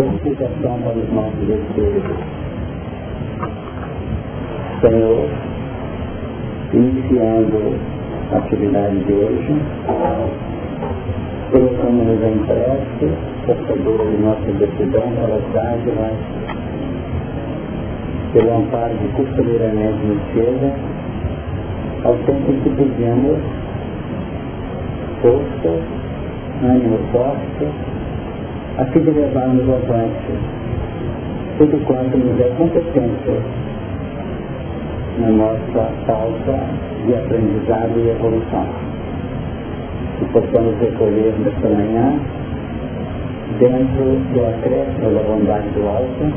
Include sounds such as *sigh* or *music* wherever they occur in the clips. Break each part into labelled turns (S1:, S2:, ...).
S1: explicação para os nossos espíritos. Senhor, iniciando a atividade de hoje, colocamos-nos em prece, portadores de nossa decisão pelas dádivas, pelo amparo de costumeiramente nos chega, ao tempo que pedimos força, ânimo forte, a fim de levarmos avante tudo quanto nos é competência na nossa pauta de aprendizado e evolução. Que possamos recolher nesta manhã, dentro do acréscimo da bondade do alto,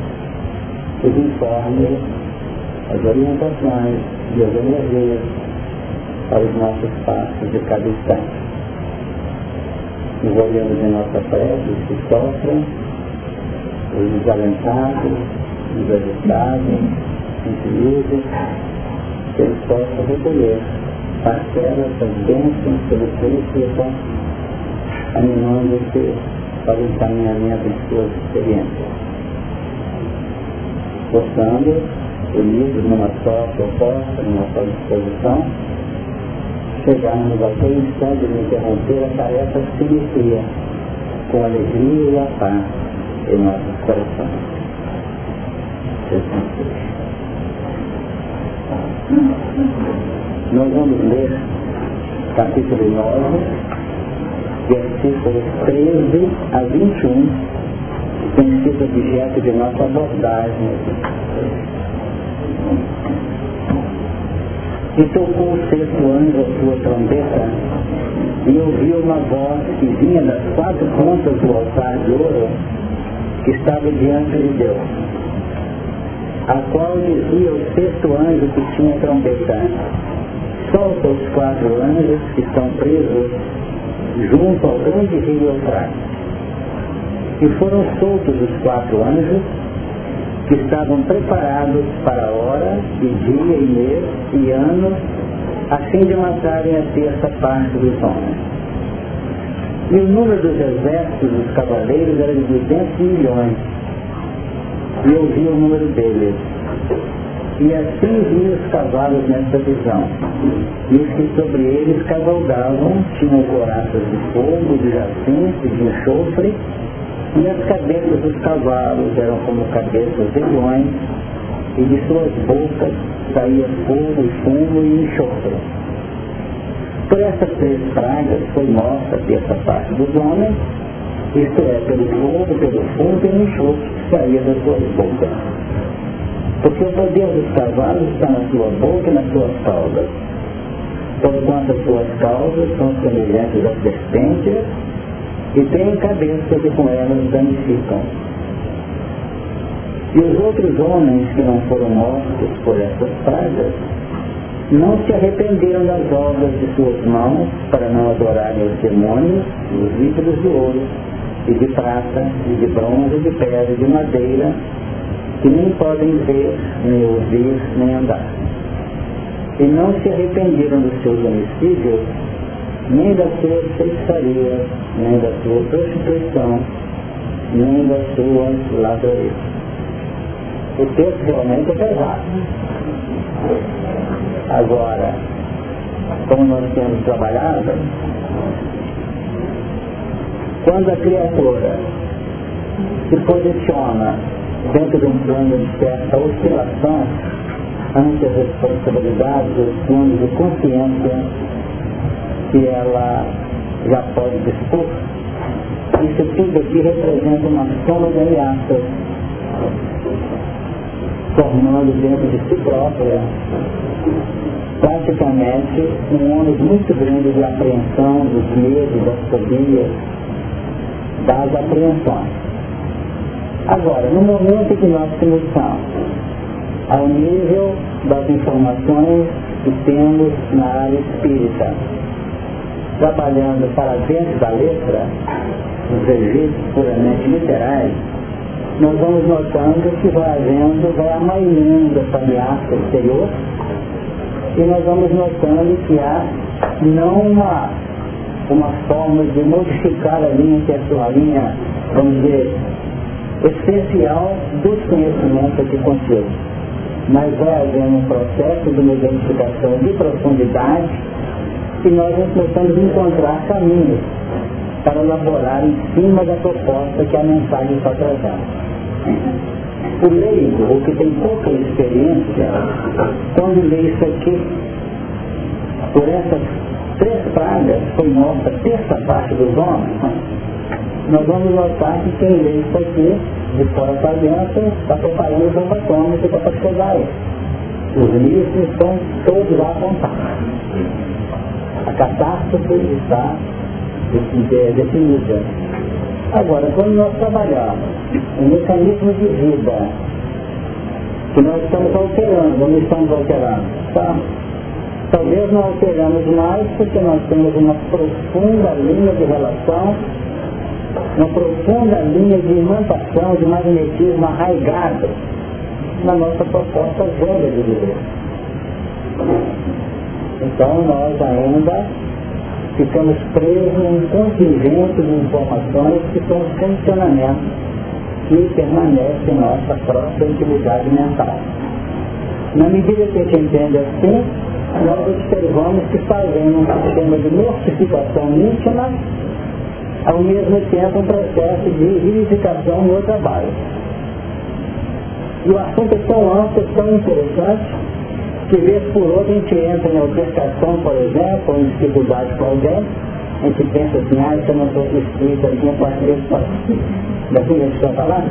S1: os informes, as orientações e as energias para os nossos passos de cada instante. Nos olhamos em nossa prece os que sofrem, os desalentados, os agitados, infelizes, que eles possam recolher parcelas das bênçãos que eles solicitam, animando-se para o encaminhamento de suas experiências. Possamos, unidos numa só proposta, numa só disposição, chegarmos àquele instante de interromper a tarefa que se com alegria e a paz em nossos corações. Nós vamos ler capítulo 9, versículos 13 a 21, que tem sido objeto de nossa abordagem. E tocou o sexto anjo a sua trombeta, e ouviu uma voz que vinha das quatro pontas do altar de ouro que estava diante de Deus, a qual dizia o sexto anjo que tinha trombeta, solta os quatro anjos que estão presos junto ao grande rio Eufrates. E foram soltos os quatro anjos que estavam preparados para hora, e dia, e mês, e ano, a fim de matarem a terça parte dos homens. E o número dos exércitos dos cavaleiros era de 200 milhões. E eu vi o número deles. E assim vi os cavalos nessa visão. E os que sobre eles cavalgavam tinham coraças de fogo, de jacinto, de enxofre, e as cabeças dos cavalos eram como cabeças de leões, e de suas bocas saía fogo fumo e enxofre. Por essas três pragas foi morta essa parte dos homens, isto é, pelo fogo, pelo fumo e enxofre que saía das suas bocas. Porque o poder dos cavalos está na sua boca e nas suas caudas. Porquanto as suas caudas são semelhantes às serpentes e têm cabeças que com elas danificam. E os outros homens que não foram mortos por essas pragas não se arrependeram das obras de suas mãos para não adorarem os demônios, os ídolos de ouro, e de prata, e de bronze, e de pedra, e de madeira, que nem podem ver, nem ouvir, nem andar. E não se arrependeram dos seus homicídios, nem da sua feitiçaria, nem da sua prostituição, nem da sua ladrões. O texto realmente é pesado. Agora, como nós temos trabalhado, quando a criatura se posiciona dentro de um plano de certa oscilação ante as responsabilidades, os planos de consciência que ela já pode dispor, isso tudo aqui representa uma soma de ameaças formando dentro de si própria praticamente um ônus muito grande de apreensão, dos medos, das fobias, das apreensões. Agora, no momento que nós começamos ao nível das informações que temos na área espírita, trabalhando para dentro da letra, os registros puramente literais, nós vamos notando que vai havendo, vai amainhando essa ameaça exterior e nós vamos notando que há não uma, uma forma de modificar a linha, que é a sua linha, vamos dizer, essencial dos conhecimentos aqui contidos. Mas vai havendo um processo de uma identificação de profundidade e nós começamos a encontrar caminhos para elaborar em cima da proposta que a mensagem está trazendo. O leigo, o que tem pouca experiência, quando lê isso aqui, por essas três pragas foi morta a terça parte dos homens, nós vamos notar que quem lê isso aqui, de fora para dentro, está preparando o jogo atômico para chegar aí. Os livros estão todos lá apontados. Catástrofe está definida. Agora, quando nós trabalhamos um mecanismo de vida que nós estamos alterando, não estamos alterando, tá? Talvez não alteramos mais porque nós temos uma profunda linha de relação, uma profunda linha de imantação, de magnetismo arraigado na nossa proposta velha de viver. Então nós ainda ficamos presos num contingente de informações que são funcionamentos que permanecem em nossa própria intimidade mental. Na medida que a gente entende assim, nós observamos que fazendo um sistema de mortificação íntima, ao mesmo tempo um processo de vivificação no trabalho. E o assunto é tão amplo, tão interessante, que vez por outra a gente entra em altercação, por exemplo, ou em dificuldade com alguém, a gente pensa assim, ah, isso eu não estou escrito aqui, eu posso ver isso daqui a gente está falando,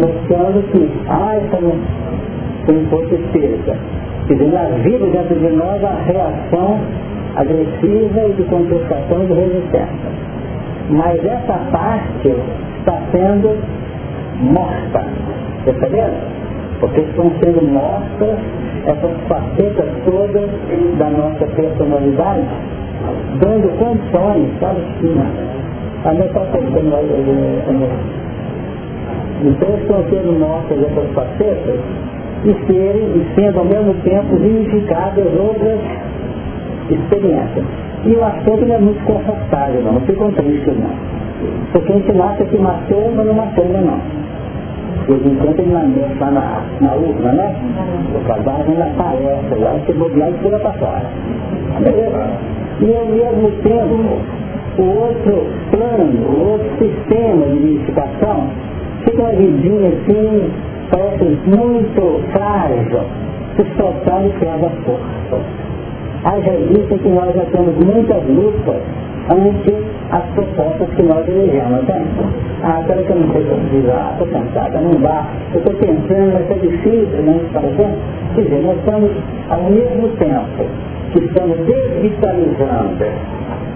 S1: mostrando que, ah, isso não tem pouco espírita. Quer dizer, havia dentro de nós a reação agressiva e de contestação e de resistência. Mas essa parte está sendo morta. Percebendo? Porque estão sendo mortas essas facetas todas da nossa personalidade, dando condições, sabe? A minha Então estão sendo mortas essas facetas e e sendo ao mesmo tempo vivificadas outras experiências. E o assunto não é muito confortável, não, não ficam tristes não. Porque a gente nasce que matou, mas não matou ainda não. De vez em quando está na, na urna, né? O cadáver ainda aparece lá, se bobear e pula para fora. E ao mesmo tempo, o outro plano, o outro sistema de vivificação fica uma vidinha assim, parece muito frágil, se soltar e pega força. Haja vista que nós já temos muitas lutas ante as propostas que nós elegemos. Né? Ah, pera que eu não sei como dizer, ah, estou cansada, não dá, eu estou pensando, vai ser difícil, né? Quer dizer, nós estamos, ao mesmo tempo que estamos desvitalizando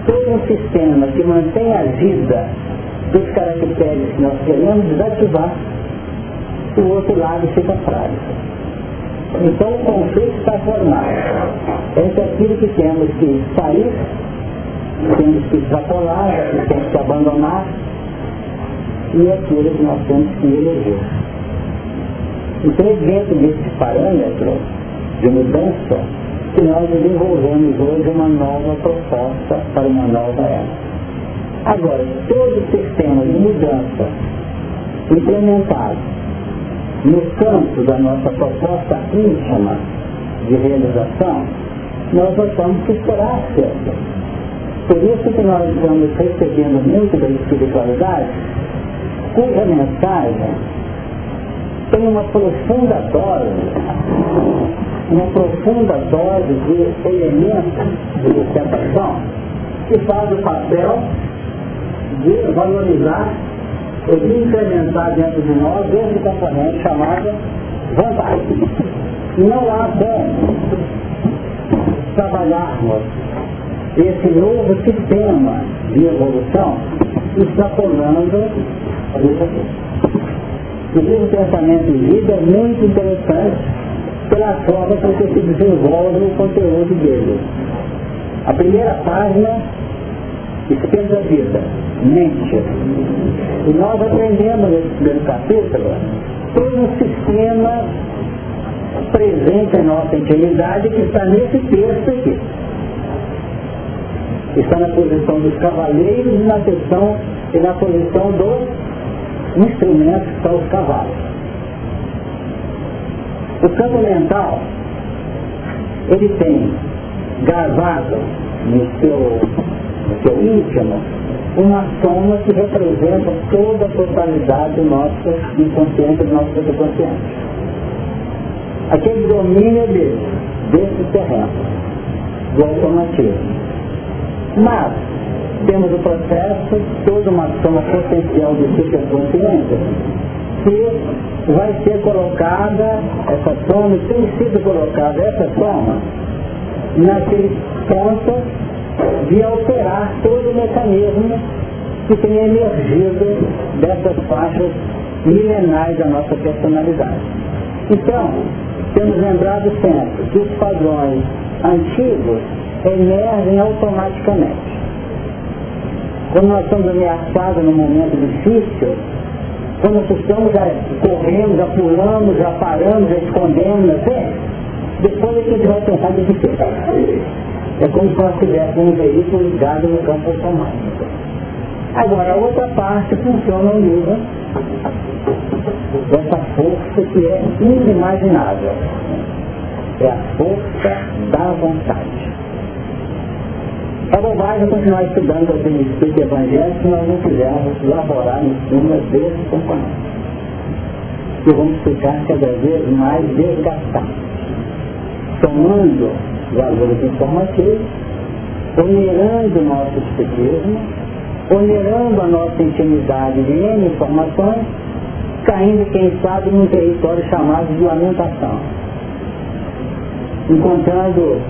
S1: todo um sistema que mantém a vida dos caracteres que nós queremos desativar, o outro lado fica frágil. Então o conflito está formado entre aquilo que temos que sair, temos que extrapolar, temos que abandonar, e aquilo que nós temos que eleger. Então é dentro desse parâmetro de mudança que nós desenvolvemos hoje uma nova proposta para uma nova era. Agora, todo o sistema de mudança implementado no campo da nossa proposta íntima de realização, nós achamos que será certo. Por isso que nós estamos recebendo muito da espiritualidade, cuja mensagem tem uma profunda dose, uma profunda dose de elementos de observação que faz o papel de valorizar de incrementar dentro de nós esse componente chamado vantagem. Não há como trabalharmos esse novo sistema de evolução extrapolando isso aqui. O pensamento em vida é muito interessante pela forma com que se desenvolve o conteúdo dele. A primeira página Espelho da vida, mente. E nós aprendemos nesse primeiro capítulo todo um sistema presente em nossa intimidade que está nesse texto aqui. Está na posição dos cavaleiros e na posição, e na posição dos instrumentos para os cavalos. O campo mental, ele tem gravado no seu, no seu íntimo uma soma que representa toda a totalidade do nosso inconsciente, do nosso subconsciente. Aquele domínio dele, desse terreno, do automatismo. Mas, temos o processo, toda uma soma potencial de superconsciência, que vai ser colocada, essa soma, tem sido colocada essa soma, naquele ponto de alterar todo o mecanismo que tem emergido dessas faixas milenares da nossa personalidade. Então, temos lembrado sempre que os padrões antigos emergem automaticamente. Quando nós estamos ameaçados num momento difícil, quando nós estamos já correndo, já pulamos, já paramos, já escondemos, né? depois é que a gente vai pensar de que É como se nós tivéssemos um veículo ligado no campo automático. Agora, a outra parte funciona nível dessa força que é inimaginável. É a força da vontade. É bobagem continuar estudando o princípio evangelho se nós não quisermos elaborar em cima desse componente. Que vamos ficar cada vez mais desgastados. Tomando valores informativos, onerando o nosso espiritismo, onerando a nossa intimidade de informações, caindo, quem sabe, num território chamado de lamentação. Encontrando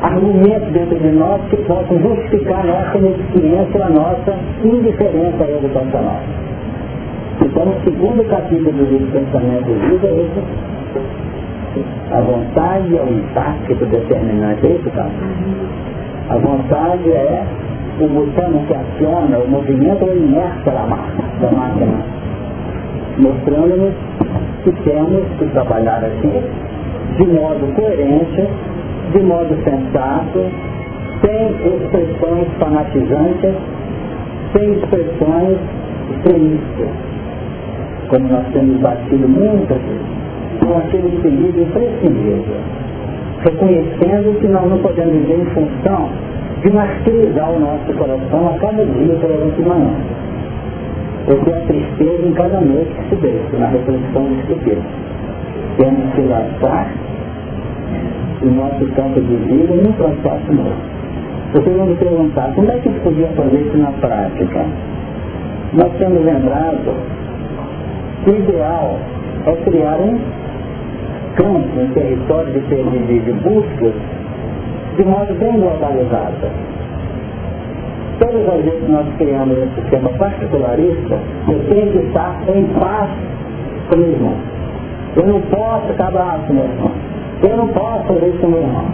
S1: argumentos dentro de nós que possam justificar a nossa ineficiência, a nossa indiferença educacional. Então, o segundo capítulo do livro Pensamento e Vida é esse. A vontade é o impacto determinante, é isso, tá? A vontade é o botão que aciona o movimento ou inércia da máquina, da máquina. Mostrando-nos que temos que trabalhar aqui de modo coerente de modo sensato, sem expressões fanatizantes, sem expressões extremistas, como nós temos batido muitas vezes, com aquele equilíbrio imprescindível, reconhecendo que nós não podemos viver em função de martirizar o nosso coração a cada dia pela de manhã. Porque a tristeza em cada noite que se deixa na reflexão do Espírito. Temos que lançar o nosso campo de vida num processo novo. Vocês vão me perguntar, como é que gente podia fazer isso na prática? Nós temos lembrado que o ideal é criar um campo, um território de, de, de buscas de modo bem globalizado. Todas as vezes que nós criamos esse sistema particularista, eu tenho que estar em paz com meu irmão. Eu não posso acabar com meu irmão. Eu não posso fazer isso com meu irmão.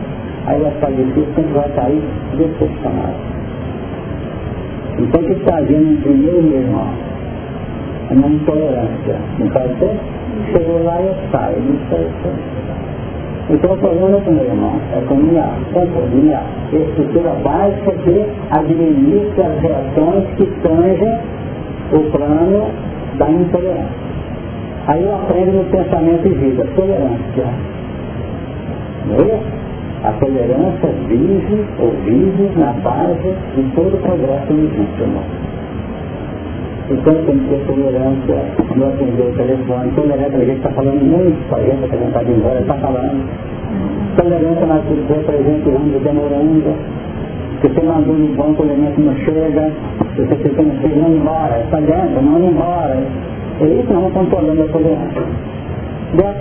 S1: Aí vai ficar difícil, gente vai sair decepcionado. Então o que está havendo entre eu e meu irmão? É uma intolerância. Não pode ser? Chegou lá e eu saio. Não sei Então o problema é com meu irmão, é com minha companhia, estrutura básica que administra as reações que tangem o plano da intolerância. Aí eu aprendo no pensamento de vida, tolerância. A tolerância vive ou vive na base de todo o progresso legítimo. Então tem que ter tolerância no atender o telefone. Tolerância, a gente está falando muito gente, que a gente está embora, está falando. Tolerância na cultura presente, demorando. Se você mandou no banco, o elemento não chega. Se você fica no chega, não embora. Está dentro, não embora. É isso não controlando a tolerância. De a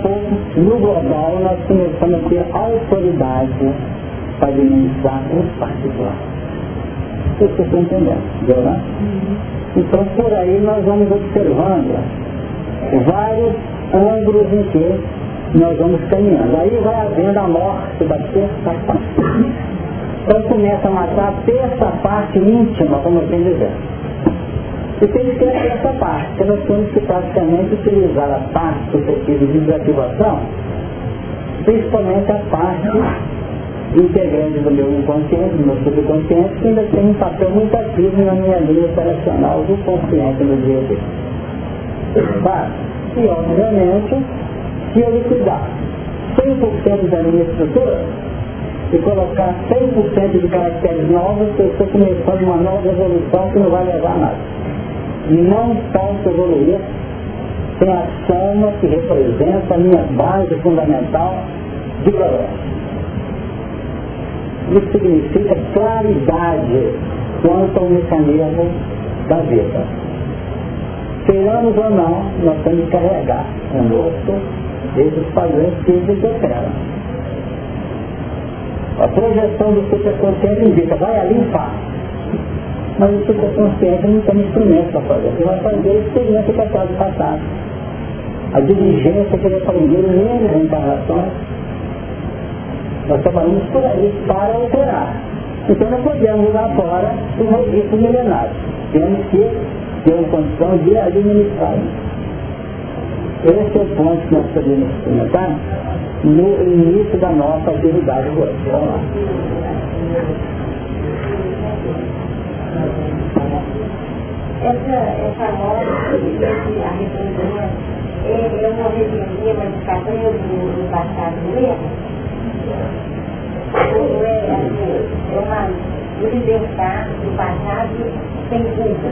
S1: no global, nós começamos a ter autoridade para administrar particular. Vocês estão entendendo, né? Então, por aí nós vamos observando vários ângulos em que nós vamos caminhando. Aí vai havendo a morte da terça parte. Quando começa a matar a terça parte íntima, como eu tenho dizer. E tem que ter essa parte, que nós temos que praticamente utilizar a parte sucessiva de desativação, principalmente a parte integrante do meu inconsciente, do meu subconsciente, que ainda tem um papel muito ativo na minha linha operacional do consciente no dia a dia. Faz. E, obviamente, se eu liquidar 100% da minha estrutura e colocar 100% de caracteres novos, eu estou começando uma nova evolução que não vai levar a nada. Não posso evoluir sem a soma que representa a minha base fundamental de progresso. Isso significa claridade quanto ao mecanismo da vida. Queiramos ou não, nós temos que carregar conosco esses padrões físicos da Terra. A projeção do superconsciente indica, vai ali e faz. Mas o superconsciente não tem instrumento para fazer. Ele vai fazer a experiência que de passar. A diligência que ele aprendeu em menos encarnações. Nós trabalhamos por aí para alterar. Então não podemos jogar fora o registro milenário. Temos que ter uma condição de administrar esse é o ponto que nós podemos experimentar no início da nossa atividade hoje. Vamos lá.
S2: Essa, essa moda de arrependimento é, é uma rebeldia, mas está preso no passado mesmo? É, uma libertar do passado sem culpa?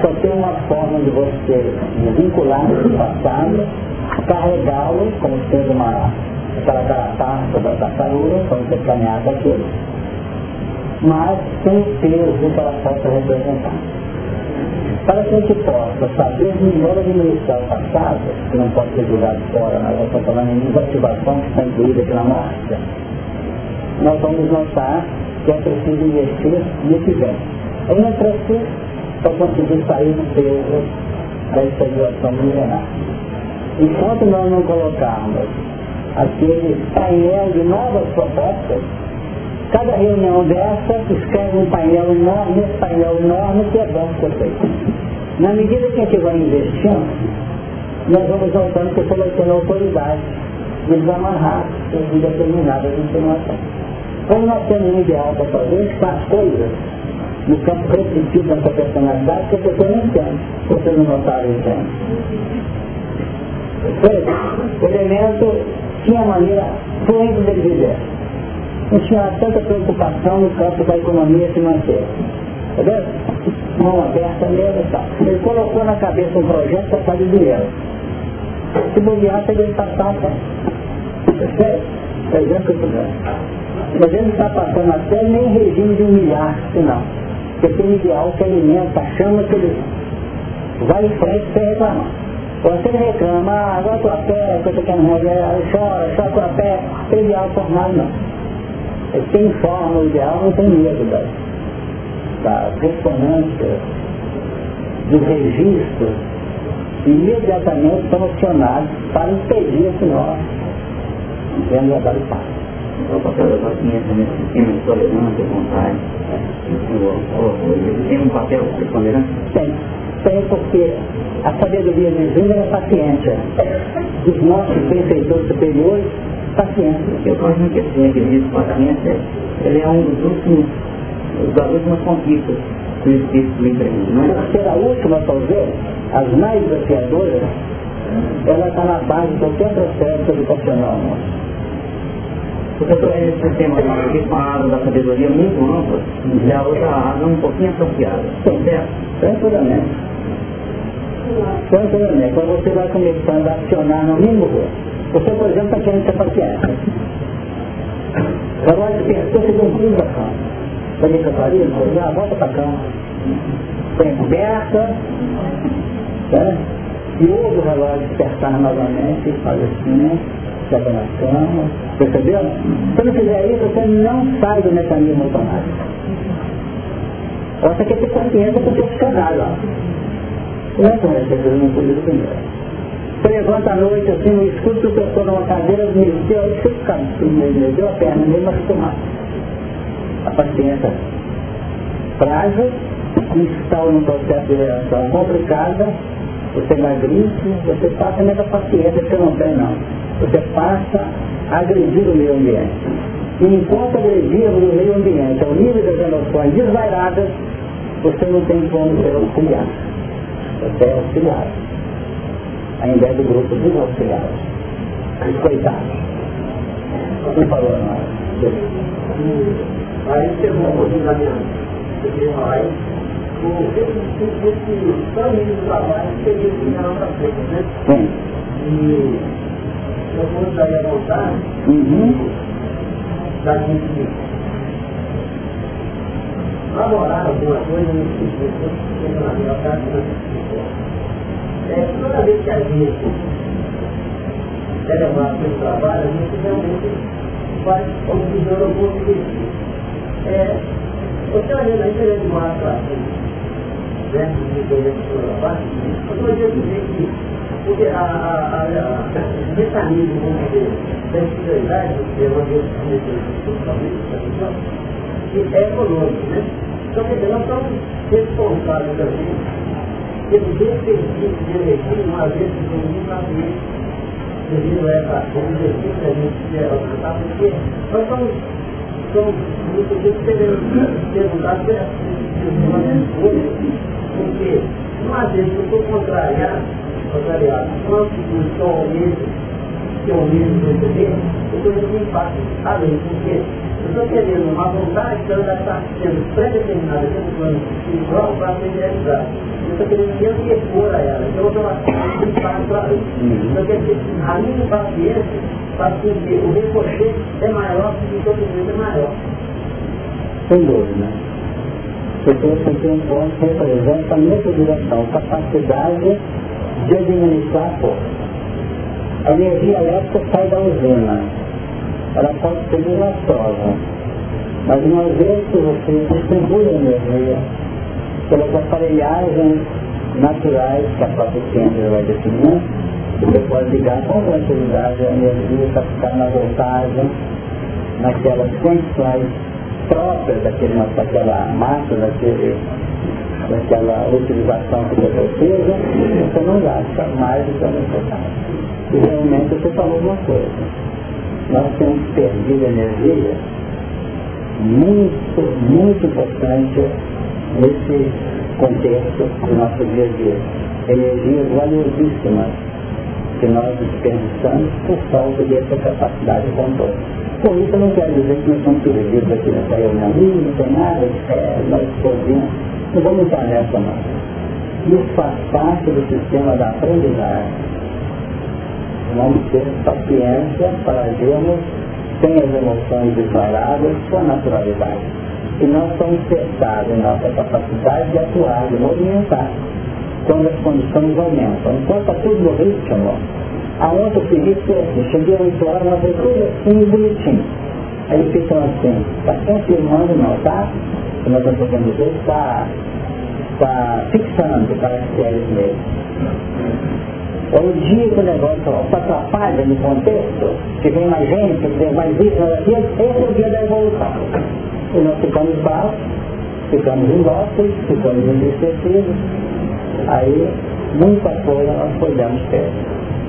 S1: Só tem uma forma de você vincular o passado, carregá-lo como sendo uma aquela carapaça da tartaruga, quando você caminhar com aquilo, mas sem o peso que ela possa representar. Para que a gente possa saber melhor administrar o passado, que não pode ser jogado fora, nós estamos falando em desativação que está incluída aqui na morte, nós vamos notar que é preciso investir que vem. Em investir para conseguir sair do peso da estagnação milenar. Enquanto nós não colocarmos aquele painel de novas propostas, cada reunião dessa escreve um painel enorme, esse painel enorme que é bom ser feito. Na medida que a gente vai investindo, nós vamos notando que você vai autoridade de desamarrar em determinadas informações. Como nós temos um ideal para fazer, a gente faz coisas no campo repetitivo da sua personalidade que a pessoa não entende. Vocês não notaram entende. O elemento tinha maneira fluente de viver. Não tinha tanta preocupação no campo da economia financeira. Vendo? Mão aberta mesmo e tal. Ele colocou na cabeça um projeto para fazer dinheiro. Se bobear, você deve passar, tá? Percebe? Exemplo que eu mas ele está passando até nem regime de humilhar-se, não. Porque tem ideal que alimenta, chama que ele vai em frente sem reclamar. Quando ele reclama, ah, agora tua pé, que eu estou querendo chora, chora tua pé, tem ideal formado não. Tem forma o ideal, não tem medo da, da ressonância, do registro, imediatamente solucionados para impedir que nós venhamos a dar o passo
S3: o papel da paciência nesse sistema de tolerância, vontade, ele tem um papel preponderante?
S1: Tem, tem porque a sabedoria divina é paciência. Dos nossos benfeitores superiores, paciência.
S3: Eu gosto muito que assim, que diz paciência, ele é um dos últimos, das últimas conquistas que o Espírito me empreende, não é?
S1: Por ser a última, talvez, as mais desafiadoras, ela está na base de qualquer processo educacional nosso.
S3: Porque esse sistema aqui com a da sabedoria muito ampla, e a outra água um pouquinho apropriada.
S1: Certo? Tranquilamente. Tranquilamente. Quando você vai começando a acionar no mínimo, você, por exemplo, está querendo ter paciência. Agora você que um pulo da cama. Vai para Paris? Já volta para cama. Tem coberta, né? e ouve o relógio despertar novamente faz assim, né? Na cama, Percebeu? Se não fizer isso, você não sai do mecanismo automático. Você quer ter consciência com o seu canalha. Não é como esse não podia primeiro. Você levanta à noite assim no escuro, o pessoa numa cadeira, me deu, aí você fica, deu a perna mesmo acostumado. A paciência frágil, instala num processo de reação complicada, você emagrece, você passa nessa paciência você não tem não. Você passa agredir o meio ambiente. E enquanto agredirmos o meio ambiente ao nível das emoções desvairadas, você não tem como ser auxiliar. Você é auxiliar. Ainda é do grupo dos auxiliares. Os coitados. Não falou nada.
S4: Aí chegou um pouquinho da minha. Eu queria falar. Esse caminho do trabalho seria que era para frente, né?
S1: Sim.
S4: E eu gostaria de voltar
S1: Uhum.
S4: da gente namorar alguma coisa nesse sentido, que na minha casa, é toda vez que a gente é levado para o trabalho, a gente realmente faz observando algum objetivo. É, você olhando aí, é de massa assim, né, de coisa que for trabalho, eu estou dizendo que, porque a, a, a, a, o mecanismo, vamos dizer, da espiritualidade, que é uma vez que é econômico, né? Então, quer dizer, nós estamos responsáveis também pelo desperdício de energia, uma vez que tem um país devido a essa exercício que a gente quer alcançar, porque nós somos, somos muitas vezes perguntar se é porque uma vez que eu estou contrariado, contrariado, quanto que estou mesmo, que eu mesmo receber, eu estou indo um impacto além, porque eu estou querendo uma vontade que ela já está sendo pré-determinada pelo plano espiritual para ser realizada. Eu estou querendo me antepor a ela. Então eu estou um impacto além. Então quer dizer, a minha impaciência faz com que o ricochete é maior e o sofrimento é maior.
S1: Sem dúvida. Porque você tem um ponto que representa nessa direção, capacidade de administrar a força. A energia elétrica sai da usina. Ela pode ser desastrosa. Mas uma vez que você distribui a energia pelas aparelhagens naturais que a própria ciência vai definir, você pode ligar com tranquilidade a energia para ficar na voltagem, naquelas condições próprias daquele, daquela massa, daquele, daquela utilização que você precisa, você não gasta mais do que é necessário. E realmente você falou uma coisa. Nós temos perdido energia muito, muito importante nesse contexto do nosso dia a dia. Energias valiosíssimas que nós desperdiçamos por falta dessa capacidade de controle. Com isso eu não quero dizer que nós somos perdidos aqui nessa reunião. Não tem nada, é, nós podemos. Não vamos entrar nessa não. Isso faz parte do sistema da aprendizagem. Vamos ter paciência para agirmos sem as emoções declaradas com a naturalidade. E nós somos testados em nossa capacidade de atuar, de movimentar, quando as condições aumentam. Enquanto está tudo no ritmo, a outra seguir assim, cheguei a 8 horas, mas foi tudo assim, bonitinho. Aí ficam assim, está confirmando não, tá? O que nós estamos dizer está, está fixando caracteres mesmo. É o dia que o negócio se atrapalha no contexto, que vem mais gente, que vem mais isso, esse é o dia da evolução. E nós ficamos baixos, ficamos indóceis, ficamos entristecidos. Aí, muita coisa nós podemos ter.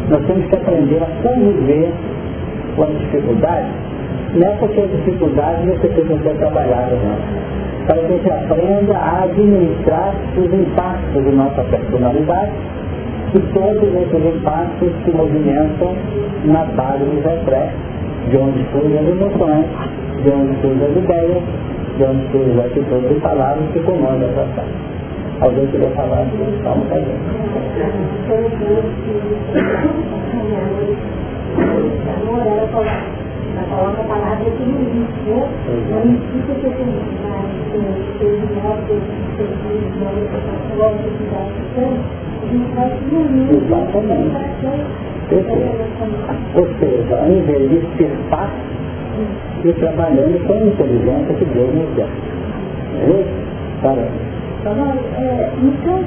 S1: Nós temos que aprender a conviver com as dificuldades. Não é porque as dificuldades você precisa ser trabalhado, não. Para que a gente aprenda a administrar os impactos de nossa personalidade e todos esses impactos se movimentam na base dos reflexos, de onde surgem as emoções, de onde surgem as ideias, de onde surgem as atitudes e palavras que comandam essa ação. Alguém queria falar pra gente.
S2: Coloca a palavra que não existe, né? Não existe que tem mais, tem um modo, tem um modo, tem um modo,
S1: Exatamente. Ou seja, ao invés de ser fácil, e trabalhando com a inteligência que Deus nos dá. É isso? Para.
S2: É, no caso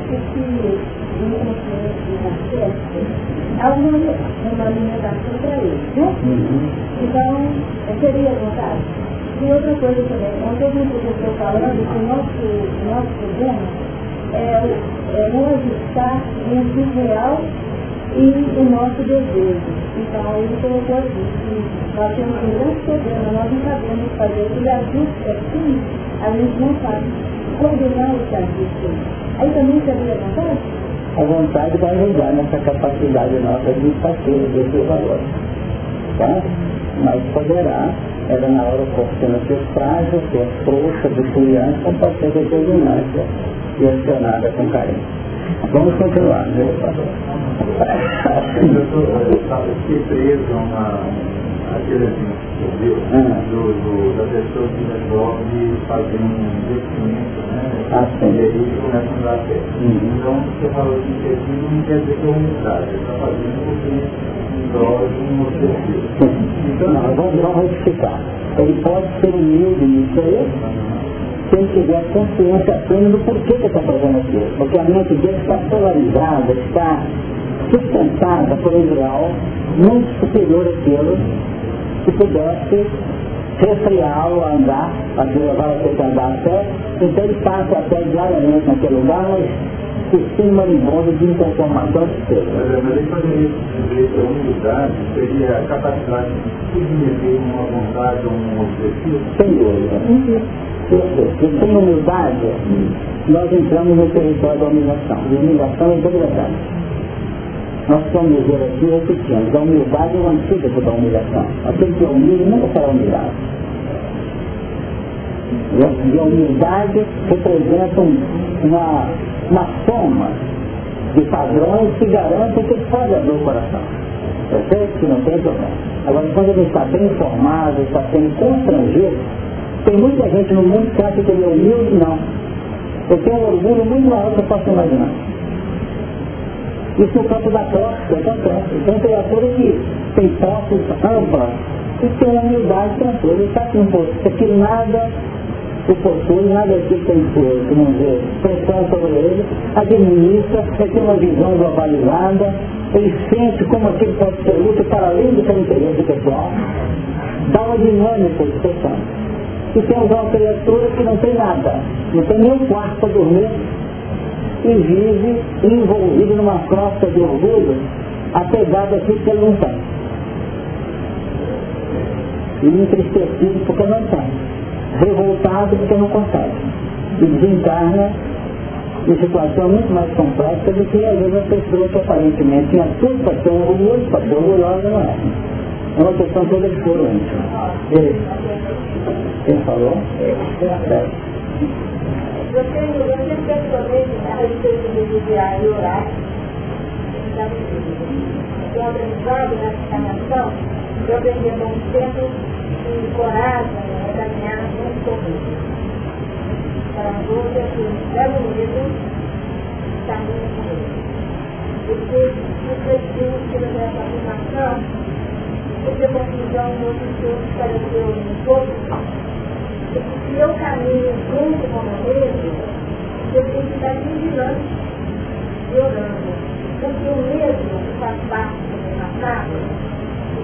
S2: que há uma, alimentação para ele, né?
S1: Uhum.
S2: Então, seria vontade. E outra coisa também, ontem gente estou falando que o nosso, nosso problema é, é não ajustar entre o real e o nosso desejo. Então, ele colocou aqui que nós temos um grande problema, nós não sabemos fazer aquele ajuste assim, a gente não faz. coordenar o serviço. Aí também seria vontade?
S1: A vontade vai ajudar nessa capacidade nossa de partilha desses valores. Tá? Mas poderá, era na hora oportuna ser frágil, ser frouxa, desfriante, ou pode ser determinante e acionada com carinho. Vamos continuar, meu
S5: pastor. Eu fiquei preso a uma aquele assim, pessoa que resolve fazer um investimento, né?
S1: Ah, sim.
S5: E aí começa a dar certo. Uhum. Então, você falou de incentivo não quer dizer que é humildade, ele está fazendo porque de um objetivo.
S1: Então, não, vamos, vamos. Ele pode ser humilde nisso aí, se ele tiver consciência plena do porquê que está fazendo aquilo. Porque a mente dele está polarizada, está sustentada por um ideal muito superior àquilo que pudesse resfriá-lo a andar, a levar a ter que andar a pé, então ele passa até diariamente naquele lugar, mas sistema marimbondo de transformação de ser.
S5: Mas, mas ele poderia dizer que a humildade seria a capacidade de submeter uma vontade a um objetivo?
S1: Sem dúvida. Porque sem humildade, nós entramos no território da humilhação. E humilhação é degradante. Nós dizer aqui repetindo, a humildade é o antídoto da humilhação. Aquele que é humilde nunca será humilhado. E a humildade representa uma, uma soma de padrões que garante que pode abrir o coração. Perfeito? Que não tem problema. Agora, quando ele está bem informado, está sendo constrangido, tem muita gente no mundo que acha que ele é humilde, não. Eu tenho um orgulho muito maior que eu posso imaginar. Isso no campo da acontece. Então, criatura que tem posse ampla e tem uma humildade tranquila. Ele está com aqui nada o possui, nada aqui tem, como dizer, pressão sobre ele, administra, ele tem uma visão globalizada, ele sente como aquilo pode ser útil para além do seu interesse pessoal, dá uma dinâmica de expressão. E temos uma criatura que não tem nada, não tem nem um quarto para dormir, e vive envolvido numa crosta de orgulho, apegado àquilo que ele não tem. E entristecido porque não tem. Revoltado porque não consegue. E desencarna em situação muito mais complexa do que às vezes a pessoa que aparentemente tinha tudo para ser orgulhoso, para ser orgulhosa, não é. É uma questão toda de foro. Quem falou? É.
S2: Eu tenho, eu sempre pessoalmente, a respeito do vigiar e orar, tenho aprendizado nessa encarnação, eu aprendi há muito tempo e coragem é caminhar muito comigo. Para a dúvida que leva o medo, caminha comigo. Porque refletindo sobre essa afirmação, essa conclusão do que pareceu um pouco se eu caminho junto com o eu que vigilante e orando. Porque o medo faz parte do meu passado.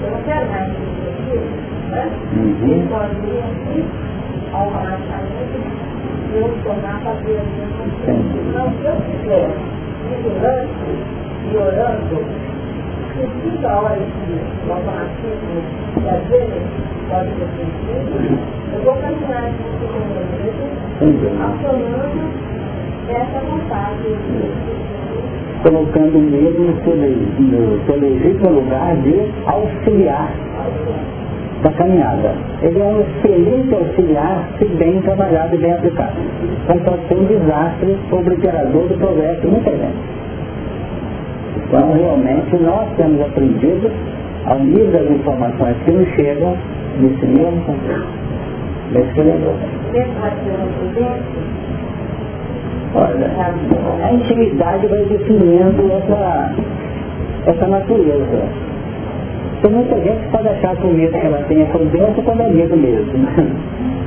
S2: Eu não quero mais viver aquilo. Né?
S1: Uhum.
S2: Pode ir aqui, ao relaxamento, e eu tornar fazer a minha consciência. Então, se eu estiver vigilante e orando, sentindo a hora que o automatismo e às vezes pode ser sentido, eu vou caminhar com o meu acionando essa vontade.
S1: Colocando o medo no seu, no seu legítimo lugar de auxiliar da caminhada. Ele é um excelente auxiliar se bem trabalhado e bem aplicado. Então pode ser um desastre obliterador do progresso muita gente. Então, realmente, nós temos aprendido, ao nível das informações que nos chegam, nesse mesmo contexto. Nesse que lembrou. Olha, a intimidade vai definindo essa, essa natureza. Tem muita gente que pode achar que o medo que ela tem é dentro quando é medo mesmo.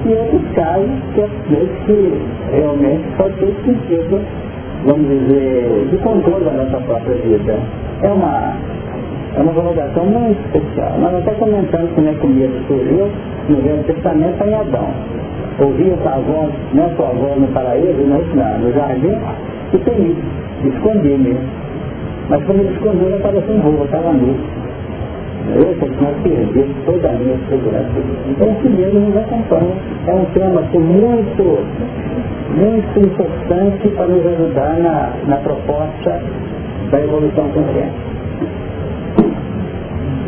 S1: E outros casos que é que realmente pode ter sentido vamos dizer, de controle da nossa própria vida. É uma, é uma colocação muito especial. Nós comentamos como é que o medo surgiu no Velho Testamento em Adão. Ouvia a voz, não sua voz no paraíso, na, no jardim, e temido, escondia mesmo. Mas quando ele escondeu, apareceu em rua, estava nu. Eu, porque nós perdemos toda a minha segurança. Então, o primeiro nos acompanha. É um tema assim, muito, muito importante para nos ajudar na, na proposta da evolução consciente.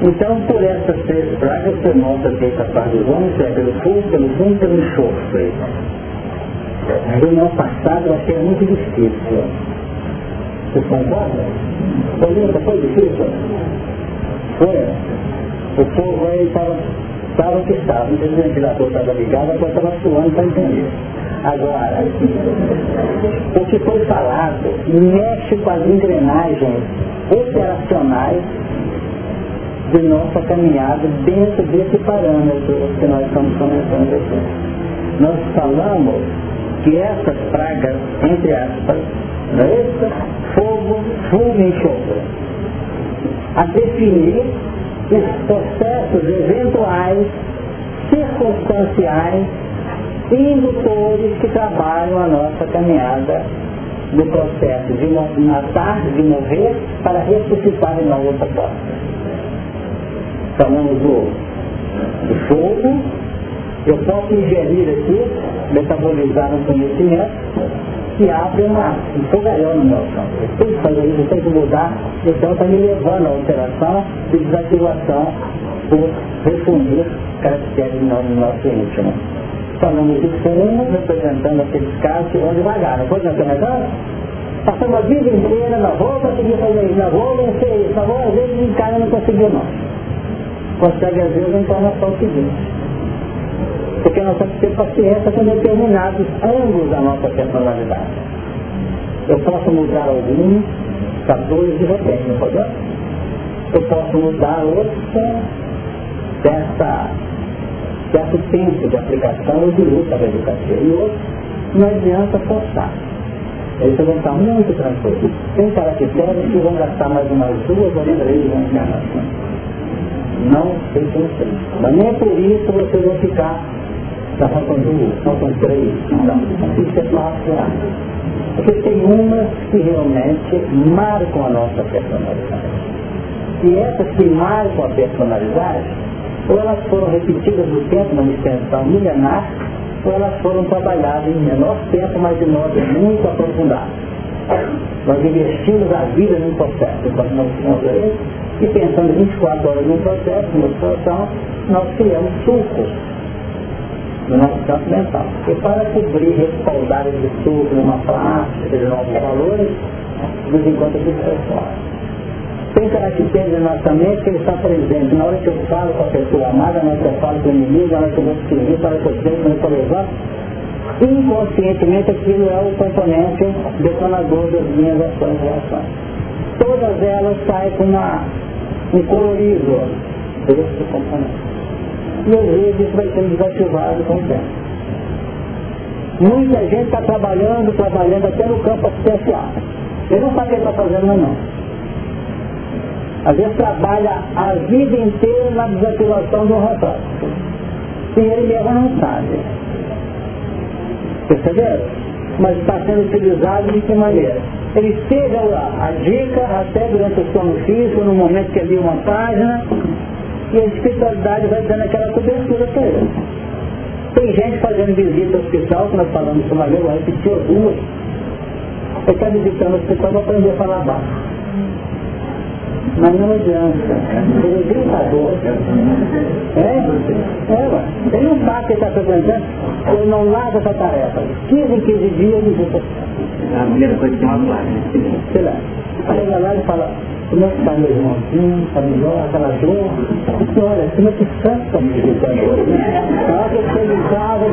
S1: Então, por essas três pragas, você nota que é capaz dos homens é pelo fogo, pelo fundo, pelo enxofre. A reunião passada eu achei muito difícil. Vocês concordam? Foi, foi difícil? Foi. O povo aí estava estava que estava, não o ventilador estava ligado, a coisa estava suando para entender. Agora, o que foi falado mexe com as engrenagens operacionais de nossa caminhada dentro desse parâmetro que nós estamos começando aqui. Nós falamos que essas pragas, entre aspas, esse fogo, fogo e enxofre, a definir os processos eventuais, circunstanciais indutores que trabalham a nossa caminhada no processo de matar, de morrer, para ressuscitar em outra forma falamos do, do fogo, eu posso ingerir aqui, metabolizar um conhecimento que abre uma, um fogalhão no meu campo. Eu tenho que fazer isso, eu tenho que mudar, então está me levando a alteração de desativação por refundir caracteres no, no nosso íntimo. Falamos de fumo, representando aqueles casos que vão devagar, não foi, não é Passamos a vida inteira na rua, consegui fazer isso, na rua, vencer isso, na às vezes em casa não conseguiu não consegue às vezes a encarnação seguinte. Porque nós temos que ter paciência com determinados ângulos da nossa personalidade. Eu posso mudar alguns fatores de repente, não pode? Eu posso mudar outros dessa, certo tempo de aplicação de luta da educação. E outros não adianta forçar. Eles vão estar muito tranquilos. Tem caracteres que vão gastar mais umas duas ou três encarnações não tem solução. Mas nem é por isso vocês vão ficar da faltam duas, faltam três. Não, isso é fácil. Porque tem umas que realmente marcam a nossa personalidade. E essas que marcam a personalidade, ou elas foram repetidas no tempo, numa extensão milenar, ou elas foram trabalhadas em menor tempo, mas de modo muito aprofundado. Nós investimos a vida num processo, enquanto nós tínhamos e pensando 24 horas no processo, numa situação, nós criamos sulcos no nosso campo mental. E para cobrir, respaldar esse sulco numa plástica de novos valores, nos encontra de fora. Tem características na nossa mente que ele está presente. Na hora que eu falo com a pessoa amada, na hora que eu falo com o inimigo, na hora que eu vou escrever, na hora que eu sei, na hora que eu levanto, inconscientemente aquilo é o componente detonador das minhas ações e reações. Todas elas saem com uma um colorido desse componente. E às vezes isso vai sendo desativado com o tempo. Muita gente está trabalhando, trabalhando até no campo assistencial. Ele não sabe o que está fazendo, não. Às vezes trabalha a vida inteira na desativação do rapaz. E ele mesmo não sabe. Perceberam? mas está sendo utilizado de que maneira? Ele esteja lá, a dica até durante o sono físico, no momento que ele uma página, e a espiritualidade vai dando aquela cobertura para ele. Tem gente fazendo visita ao hospital, que nós falamos uma vez, eu repeti duas. Ele está visitando o hospital para aprender a falar baixo. Mas não adianta. Ele é gritador. É? É, ué. Ele não sabe que ele está apresentando. Ele não larga essa tarefa. 15 em 15 dias ele visita.
S3: A primeira coisa que tem uma placa.
S1: Sei lá. Aí vai lá e fala, como é que está meu irmãozinho? Está melhor? Aquela dor? Olha, como é que visitando? Na hora que eu chego em casa.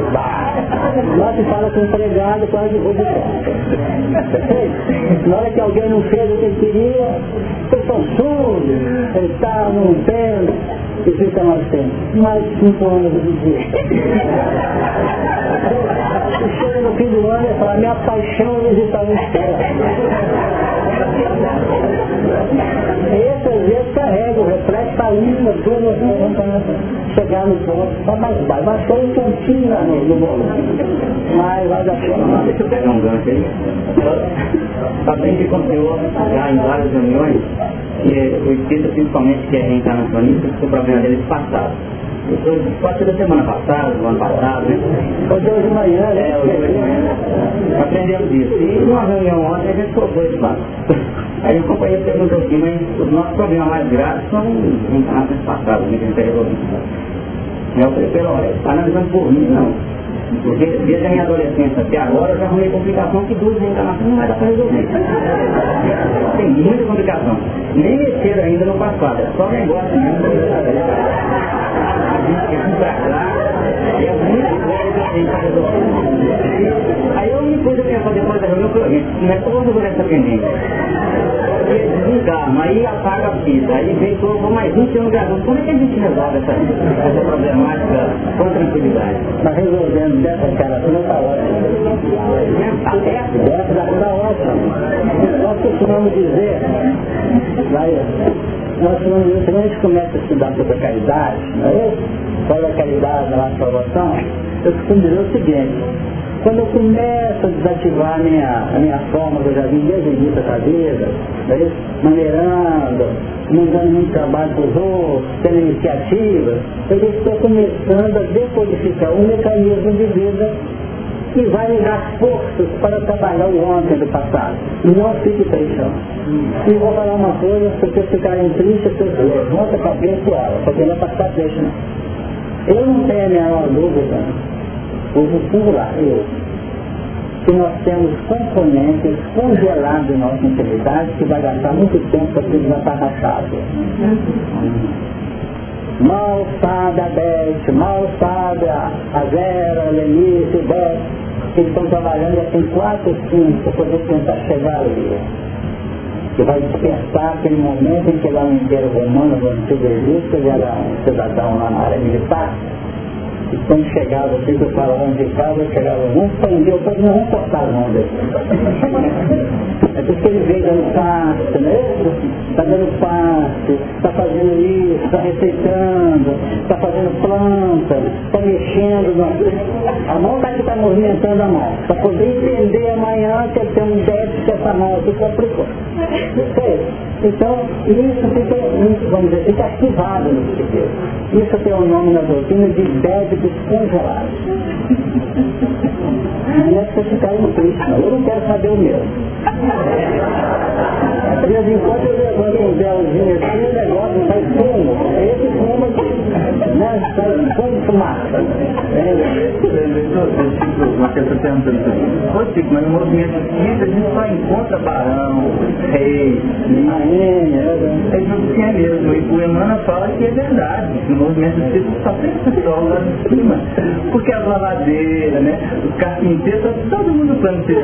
S1: Lá se fala com o empregado, quase roubo Na hora que alguém não fez o que queria, pessoal surdo, ele está num pé e fica mais tempo. Mais cinco anos de dia. E chega no fim do ano e fala, minha paixão é visitar o espelho. Esse às vezes carrega o reflexo, a linha, tudo, chegar no ponto, só mais baixo. Baixou um pontinho no, no bolo. Mas vai dar certo.
S3: Deixa eu pegar um gancho aí. Também que aconteceu já em várias reuniões, que o espírito, principalmente que é reencarnacionista, que o problema dele é passado. Pode ser da semana passada, do ano passado, né?
S1: Hoje é hoje de manhã, né?
S3: É, hoje de manhã. Aprendemos isso. E numa reunião ontem a gente colocou esse fato. Aí o companheiro perguntou assim, mas os nossos problemas mais graves são encarnações passadas, né, que a gente está resolvendo. Eu falei, pelo olha, está analisando por mim, não. Porque desde a minha adolescência até agora eu já arrumei complicação que duas reencarnações não vai dar para resolver. Tem muita complicação. Nem mexer ainda no passado, é só negócio mesmo. Gente quer comprar lá, é muito coisa assim para resolver. Aí a única coisa que eu ia fazer depois da reunião foi, não é todo por essa pendência desencarna, aí apaga a fita, aí vem por mais 20 anos gravando. Como é que a gente resolve essa, essa problemática com tranquilidade?
S1: Mas resolvendo dessa cara, não está ótimo.
S3: Tá certo?
S1: Dessa daqui está ótimo. Nós costumamos dizer, vai, nós quando a gente começa a estudar sobre a caridade, não é isso? Qual é a caridade na salvação? Eu costumo dizer o seguinte, quando eu começo a desativar a minha, a minha forma, que eu já vim desde o início da vida, é maneirando, dando muito trabalho para os outros, tendo iniciativa, eu estou começando a decodificar um mecanismo de vida que vai lhe dar forças para trabalhar o ontem do passado. Não fique triste. E vou falar uma coisa, se vocês ficarem tristes, vocês levantam para a pessoa, porque não está ficar triste. não. Eu não tenho a menor dúvida, o vou pular, eu, que nós temos componentes congelados em nossa integridade que vai gastar muito tempo para ser desatarrachado. Mal sabe a Beth, mal sabe a Vera, a Leni, 10, eles estão trabalhando já tem 4 ou para poder tentar chegar ali. Que vai despertar aquele momento em que lá no Império Romano, no Antigo Egito, ele era um cidadão lá na área militar. E quando chegava assim, que eu falava onde estava, eu chegava, não prendeu, não vou cortar a mão dele. É porque ele veio dando passe, né? Está dando passe, está fazendo isso, está receitando, está fazendo planta, está mexendo. No... A mão está que está movimentando a mão. Para poder entender amanhã que tem um déficit essa mão aqui complicou. Então, isso fica, vamos dizer, fica ativado no psiquismo. Isso tem o nome na doutrina de débitos congelados. Não é para ficar em triste, não. Eu não quero saber o meu. De vez em quando eu levanto um véuzinho assim, o negócio sai fumo. É esse fumo que né, sai fumo de fumaça.
S5: Uma questão perguntando assim, mas no movimento espírita a gente só encontra barão, rei, ele não tinha mesmo. E o Emmanuel fala que é verdade, no movimento espírita só tem pessoal lá em cima. Porque as lavadeiras, né, os carpinteiros, todo mundo plano de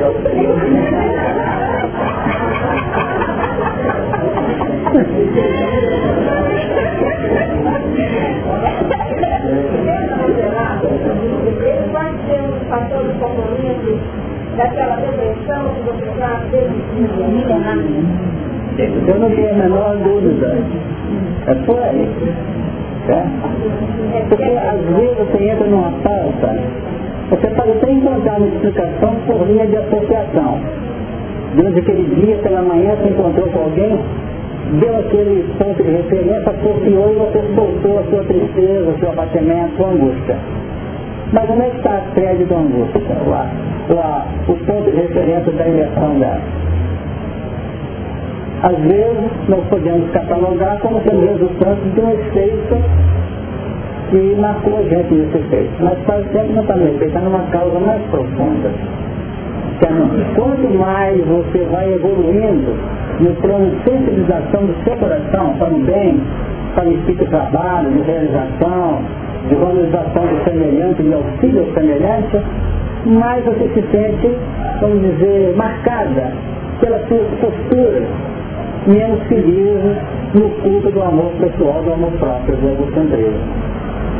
S1: Eu não tenho a menor dúvida. É por aí. Tá? Porque às vezes você entra numa pauta, você pode até encontrar uma explicação por linha de associação. Durante aquele dia, pela manhã, você encontrou com alguém deu aquele ponto de referência, associou e você soltou a sua tristeza, o seu abatimento, a sua angústia. Mas onde é que está a sede da angústia? Lá, lá, o ponto de referência da imersão dela. Às vezes, nós podemos catalogar como sendo resultante de um efeito que marcou a gente nesse efeito. Mas quase sempre não está no efeito, está numa causa mais profunda. Quanto mais você vai evoluindo de sensibilização do seu coração para o bem, para o espírito de trabalho, de realização, de valorização do semelhante, de auxílio ao semelhante, mais você se sente, vamos dizer, marcada pela sua postura, menos feliz no culto do amor pessoal, do amor próprio, do egocentrismo.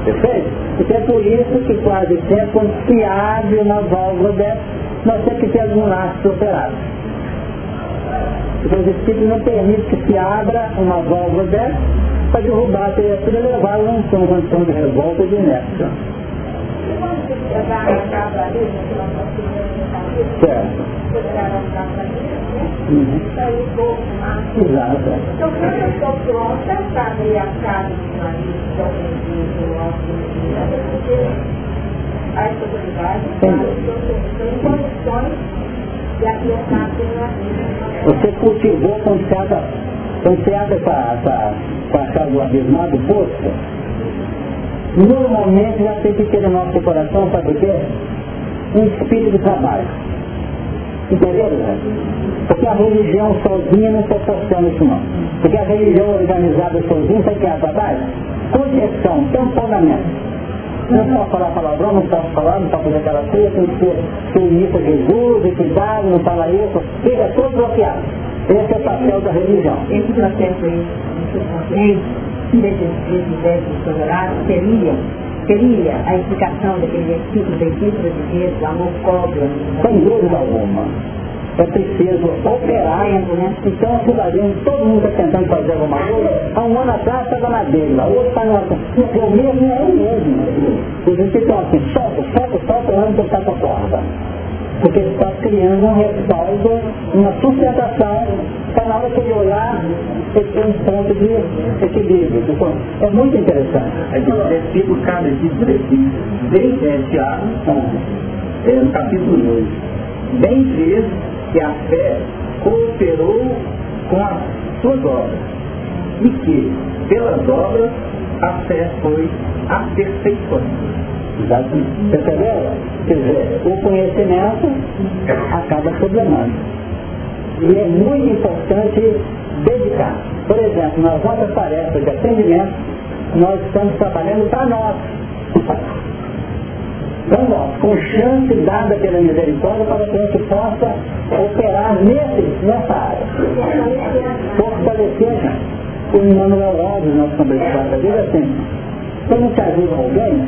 S1: Perfeito? Porque é por isso que quase sempre, quando se abre uma válvula dessa, nós temos que ter algum laço operado. Porque os Espíritos não permitem que se abra uma válvula dessa para derrubar a criatura e levá-la a uma condição de revolta e de inércia. Certo. Uhum. Exato.
S2: Então, quando eu estou pronta para abrir a casa do marido, que eu porque as autoridades estão em condições
S1: Você cultivou com certa, com essa, com a casa do abismado posto, normalmente já tem que ter no nosso coração, sabe o quê? Um espírito de trabalho. Entendeu? Porque a religião sozinha não proporciona isso não. Porque a religião organizada sozinha, sabe o que é trabalho? Conexão, tamponamento. Não posso falar palavrão, não posso falar, não posso fazer aquela coisa, tem que ser submissa a Jesus, e cuidado, não fala isso, fica todo bloqueado. Esse é o papel da religião.
S6: Esse processo aí, desses desses tolerados, seria seria a explicação daquele versículo Epístola de Deus, o amor cobra.
S1: Sem dúvida alguma. É preciso operar, né? Então aquilo ali, todo mundo está tentando fazer alguma coisa. Há um ano atrás estava na dele, o outro está na outra. O mesmo é o mesmo. Os estão assim, solta, solta, solta, antes de estar com a corda porque ele está criando um respaldo, uma sustentação, para na hora que ele olhar, ele tem um ponto de equilíbrio. Então, é muito interessante.
S5: É de versículo, cada versículo, bem é, Tiago, é, no capítulo 2, bem diz que a fé cooperou com as suas obras, e que, pelas obras, a fé foi aperfeiçoada.
S1: Exatamente. Percebeu? Quer dizer, o conhecimento acaba problemando. E é muito importante dedicar. Por exemplo, nas nossas tarefas de atendimento, nós estamos trabalhando para nós. Para nós, com chance dada pela misericórdia para que a gente possa operar nesse, nessa área. Fortalecer. O Emmanuel Alves, nosso conversado, diz assim, quando te ajuda alguém,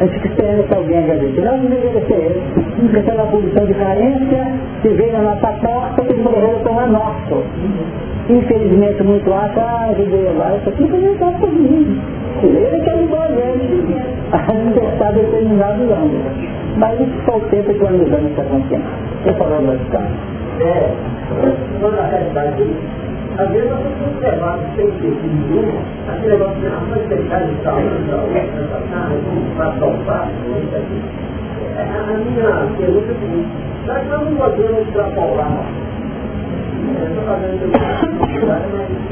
S1: a gente esperando que alguém agradeça. Nós não agradecer ele. Porque na posição de carência, se veio na nossa porta, que morreu com a nossa. Infelizmente, muito lá, ah, ajudei lá, isso aqui não por mim. Ele que ajudou a gente a libertar determinados ângulos. Mas isso só o tempo que vai mudando essa consciência. Eu falo bastante.
S4: É, toda a realidade às vezes nós que observar sem ter nenhum, aquele negócio de ah, mas deixar de saúde, para soltar, isso aqui. A minha pergunta é a seguinte, nós não podemos extrapolar?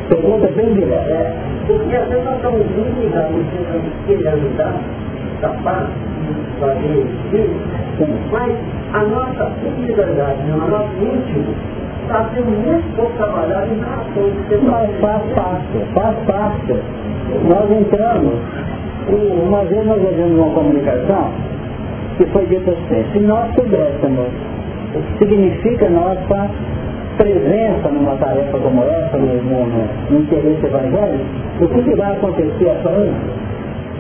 S1: Pergunta bem direta.
S4: Porque às vezes nós estamos muito ligados tentando querer ajudar, tapar, fazer isso, mas a nossa individualidade, a nosso íntimo, está sendo muito pouco trabalhado em relação
S1: Mas faz parte, faz parte. Nós entramos, uma vez nós ouvimos uma comunicação que foi dito assim, se nós que significa nossa presença numa tarefa como essa, no, no, no interesse evangélico, o que, que vai acontecer a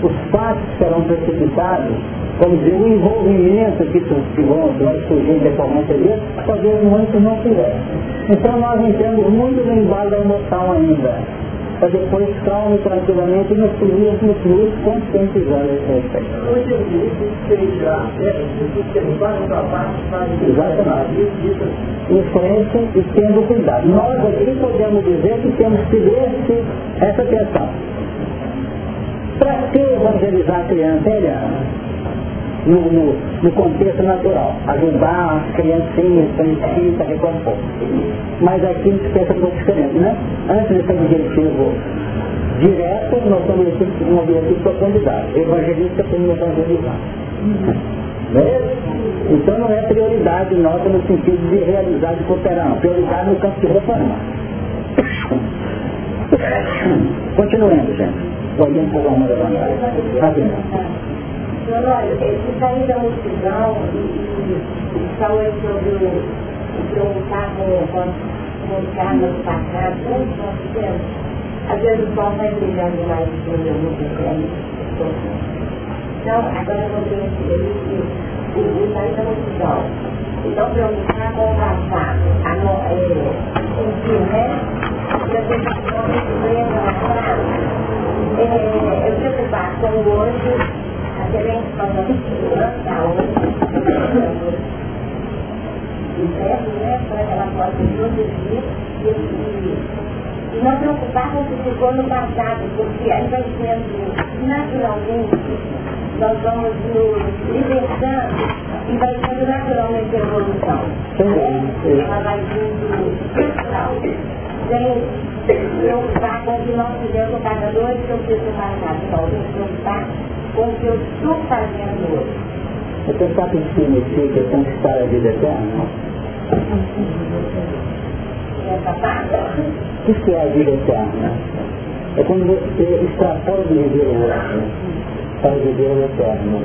S1: Os fatos serão precipitados vamos dizer, o envolvimento que, que vão, vai surgir decorrência disso, talvez não tiver. Então nós entramos muito no embalo da emoção ainda, para depois calmo e tranquilamente nos fluir, nos fluir conscientizando esse respeito. Exatamente. Influência e tendo cuidado. Nós aqui podemos dizer que temos que ver esse, essa questão. Para que evangelizar a criança? No, no, no contexto natural, ajudar as criancinhas, a recompor. Mas aqui a gente pensa um pouco diferente, né? Antes desse objetivo direto, nós temos um objetivo de profundidade. Evangelista tem evangelizar. Beleza? Então não é prioridade nossa no sentido de realizar, de cooperar, não. Prioridade no campo de reformar. Continuando, gente. Alguém por uma levantar. Rapidinho.
S2: Senhor, olha, você sair da multidão e falou sobre o um carro um carro sacado, todos nós temos. Às vezes o sol vai brilhando mais do que o mundo Então, agora eu vou ver que o sair da multidão. Então, preocupar com o passar, o fio, né? E a gente não lembra a frase E não preocupar com o e Não preocuparmos se ficou no passado, porque ainda sendo naturalmente, nós vamos nos libertando e vai sendo naturalmente a evolução. Ela vai sendo natural. Sem preocupar com o que nós fizemos cada dois que eu fiz no passado. Me preocupar com o que eu estou fazendo hoje.
S1: Sabe o que significa conquistar a vida eterna? O que é a vida eterna? É quando você extrapola do viver o outro para viver o eterno.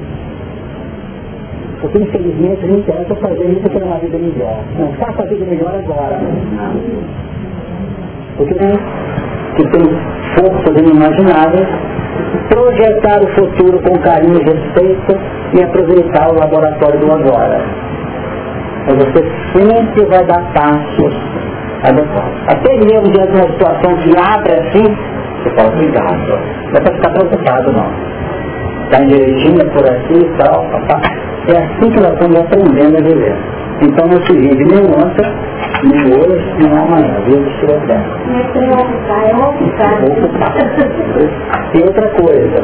S1: Porque infelizmente não interessa fazer isso para uma vida melhor. Não, faça a vida melhor agora. Porque que tem forças inimagináveis, projetar o futuro com carinho e respeito e aproveitar o laboratório do agora. Mas você sempre vai dar passos adequados. Até mesmo diante de uma situação que abre assim, você fala, obrigado. Não é para ficar preocupado não. Está direitinho por aqui e tal, papá. É assim que nós estamos aprendendo a viver. Então não se vive nem ontem, nem hoje, nem amanhã. Vive se
S2: tiver É.
S1: E outra coisa,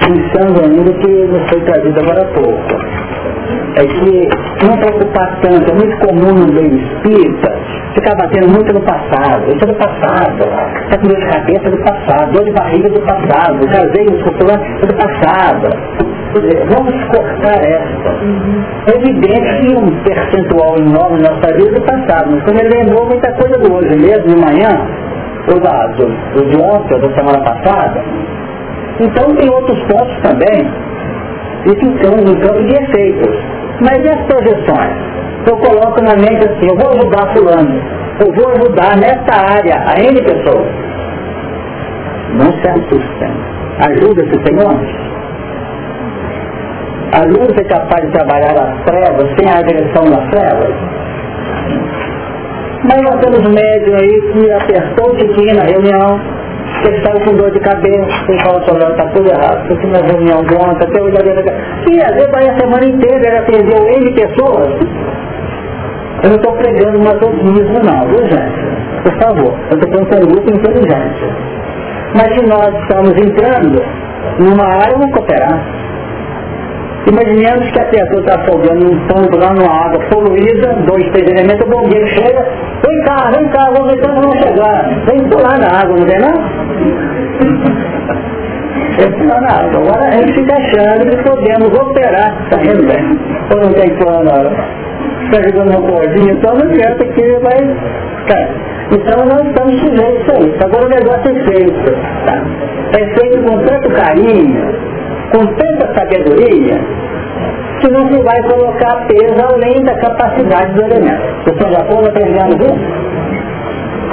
S1: pensando ainda que não foi trazido agora há pouco, é que não preocupar tanto, é muito comum no meio espírita, ficar batendo muito no passado, isso é do passado, está com dor de cabeça do passado, dor de barriga do passado, casei muscular é do passado. Vamos cortar essa. É evidente que um percentual enorme na nossa vida é do passado, mas quando ele lembrou muita coisa do hoje mesmo, de manhã, ou da, do, do de ontem, ou da semana passada, então tem outros pontos também, e ficamos em campo de efeitos. Mas e as projeções? Eu coloco na mente assim, eu vou ajudar fulano, eu vou ajudar nessa área a N pessoas. Não se assustem. Ajuda-se, Senhor. A luz é capaz de trabalhar as trevas sem a agressão das trevas? Mas nós temos médium aí que apertou o tiquinho na reunião, que estava com dor de cabeça, que fala sobre está tudo errado, porque na reunião de ontem, até hoje a Sim, às vezes vai a semana inteira, ele atendeu N pessoas. Eu não estou pregando masoquismo não, viu gente? Por favor, eu estou com um grupo inteligente. Mas se nós estamos entrando numa área, vamos cooperar. Imaginemos que a pessoa está afogando um tanto lá numa água poluída, dois, três elementos, o bombeiro chega, vem cá, vem cá, vamos ver quando vão chegar. Vem pular na água, não vem não? Vem pular na água. Agora a gente fica achando que podemos operar, tá indo bem. Ou não tem plano. Está jogando uma cordinha, então não adianta que vai ficar. Então nós estamos sujeitos a isso. Agora o negócio é feito. Tá? É feito com tanto carinho, com tanta sabedoria que não se vai colocar peso além da capacidade do elemento. Vocês já foram aprendendo isso?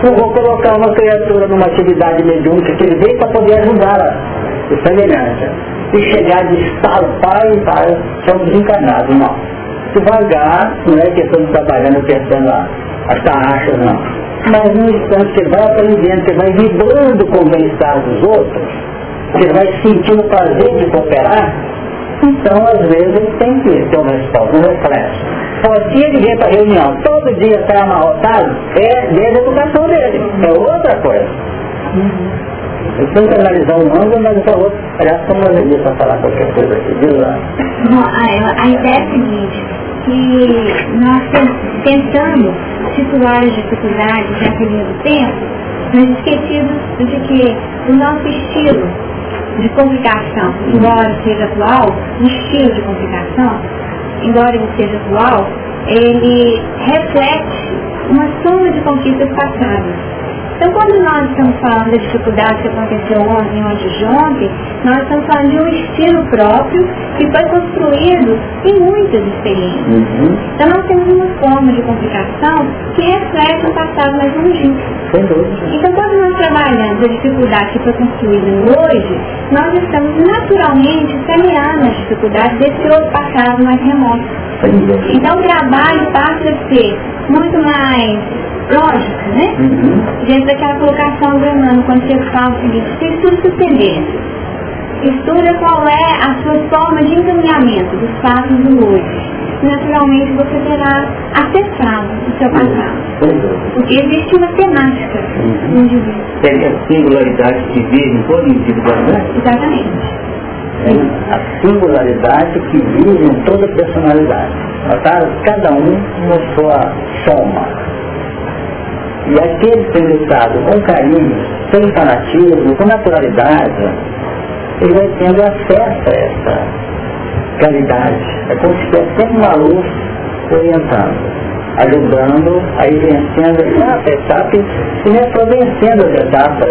S1: Não vou colocar uma criatura numa atividade mediúnica que ele veio para poder ajudar o semelhante. E chegar de estalo, pai e pai, são desencarnados, não. Devagar, não é questão de trabalhando pensando as tarraxas, não. Mas no instante que vai aprendendo, que vai vibrando com o bem-estar dos outros, você vai sentindo prazer de cooperar, então às vezes tem que ter uma resposta, um reflexo. Se ele vem para a reunião, todo dia está amarrotado, é desde a educação dele, é outra coisa. Eu tenho que analisar um ângulo, analisar outro. Aliás, como eu devia para falar qualquer coisa aqui, viu lá?
S6: A, a ideia é a seguinte, que nós tentamos titular as dificuldades naquele tempo, mas esquecidos de que o nosso estilo de complicação, embora seja atual, o estilo de complicação, embora ele seja atual, ele reflete uma soma de conquistas passadas. Então, quando nós estamos falando da dificuldade que aconteceu ontem, antes de ontem, nós estamos falando de um estilo próprio que foi construído em muitas experiências. Uhum. Então, nós temos uma forma de complicação que reflete um passado mais longínquo. Então, quando nós trabalhamos a dificuldade que foi construída hoje, nós estamos naturalmente semeando as dificuldades desse outro passado mais remoto. Então, o trabalho passa a ser muito mais lógica, né? Uhum. Diante daquela colocação do Emmanuel, quando você fala o seguinte, estuda sua tendência. Estuda qual é a sua forma de encaminhamento dos fatos do hoje. Naturalmente você terá acessado o seu passado. Porque existe uma temática
S3: uhum.
S6: no indivíduo.
S3: Seria a singularidade que vive em toda individualidade?
S6: Exatamente.
S1: A singularidade que vive em toda personalidade. Tá? Cada um na sua soma. E aquele pensado com carinho, sem fanatismo, com naturalidade, ele vai tendo acesso a essa claridade. É como se tivesse sempre uma luz orientando ajudando a ir vencendo etapa, etapa, e não é só vencendo as etapas,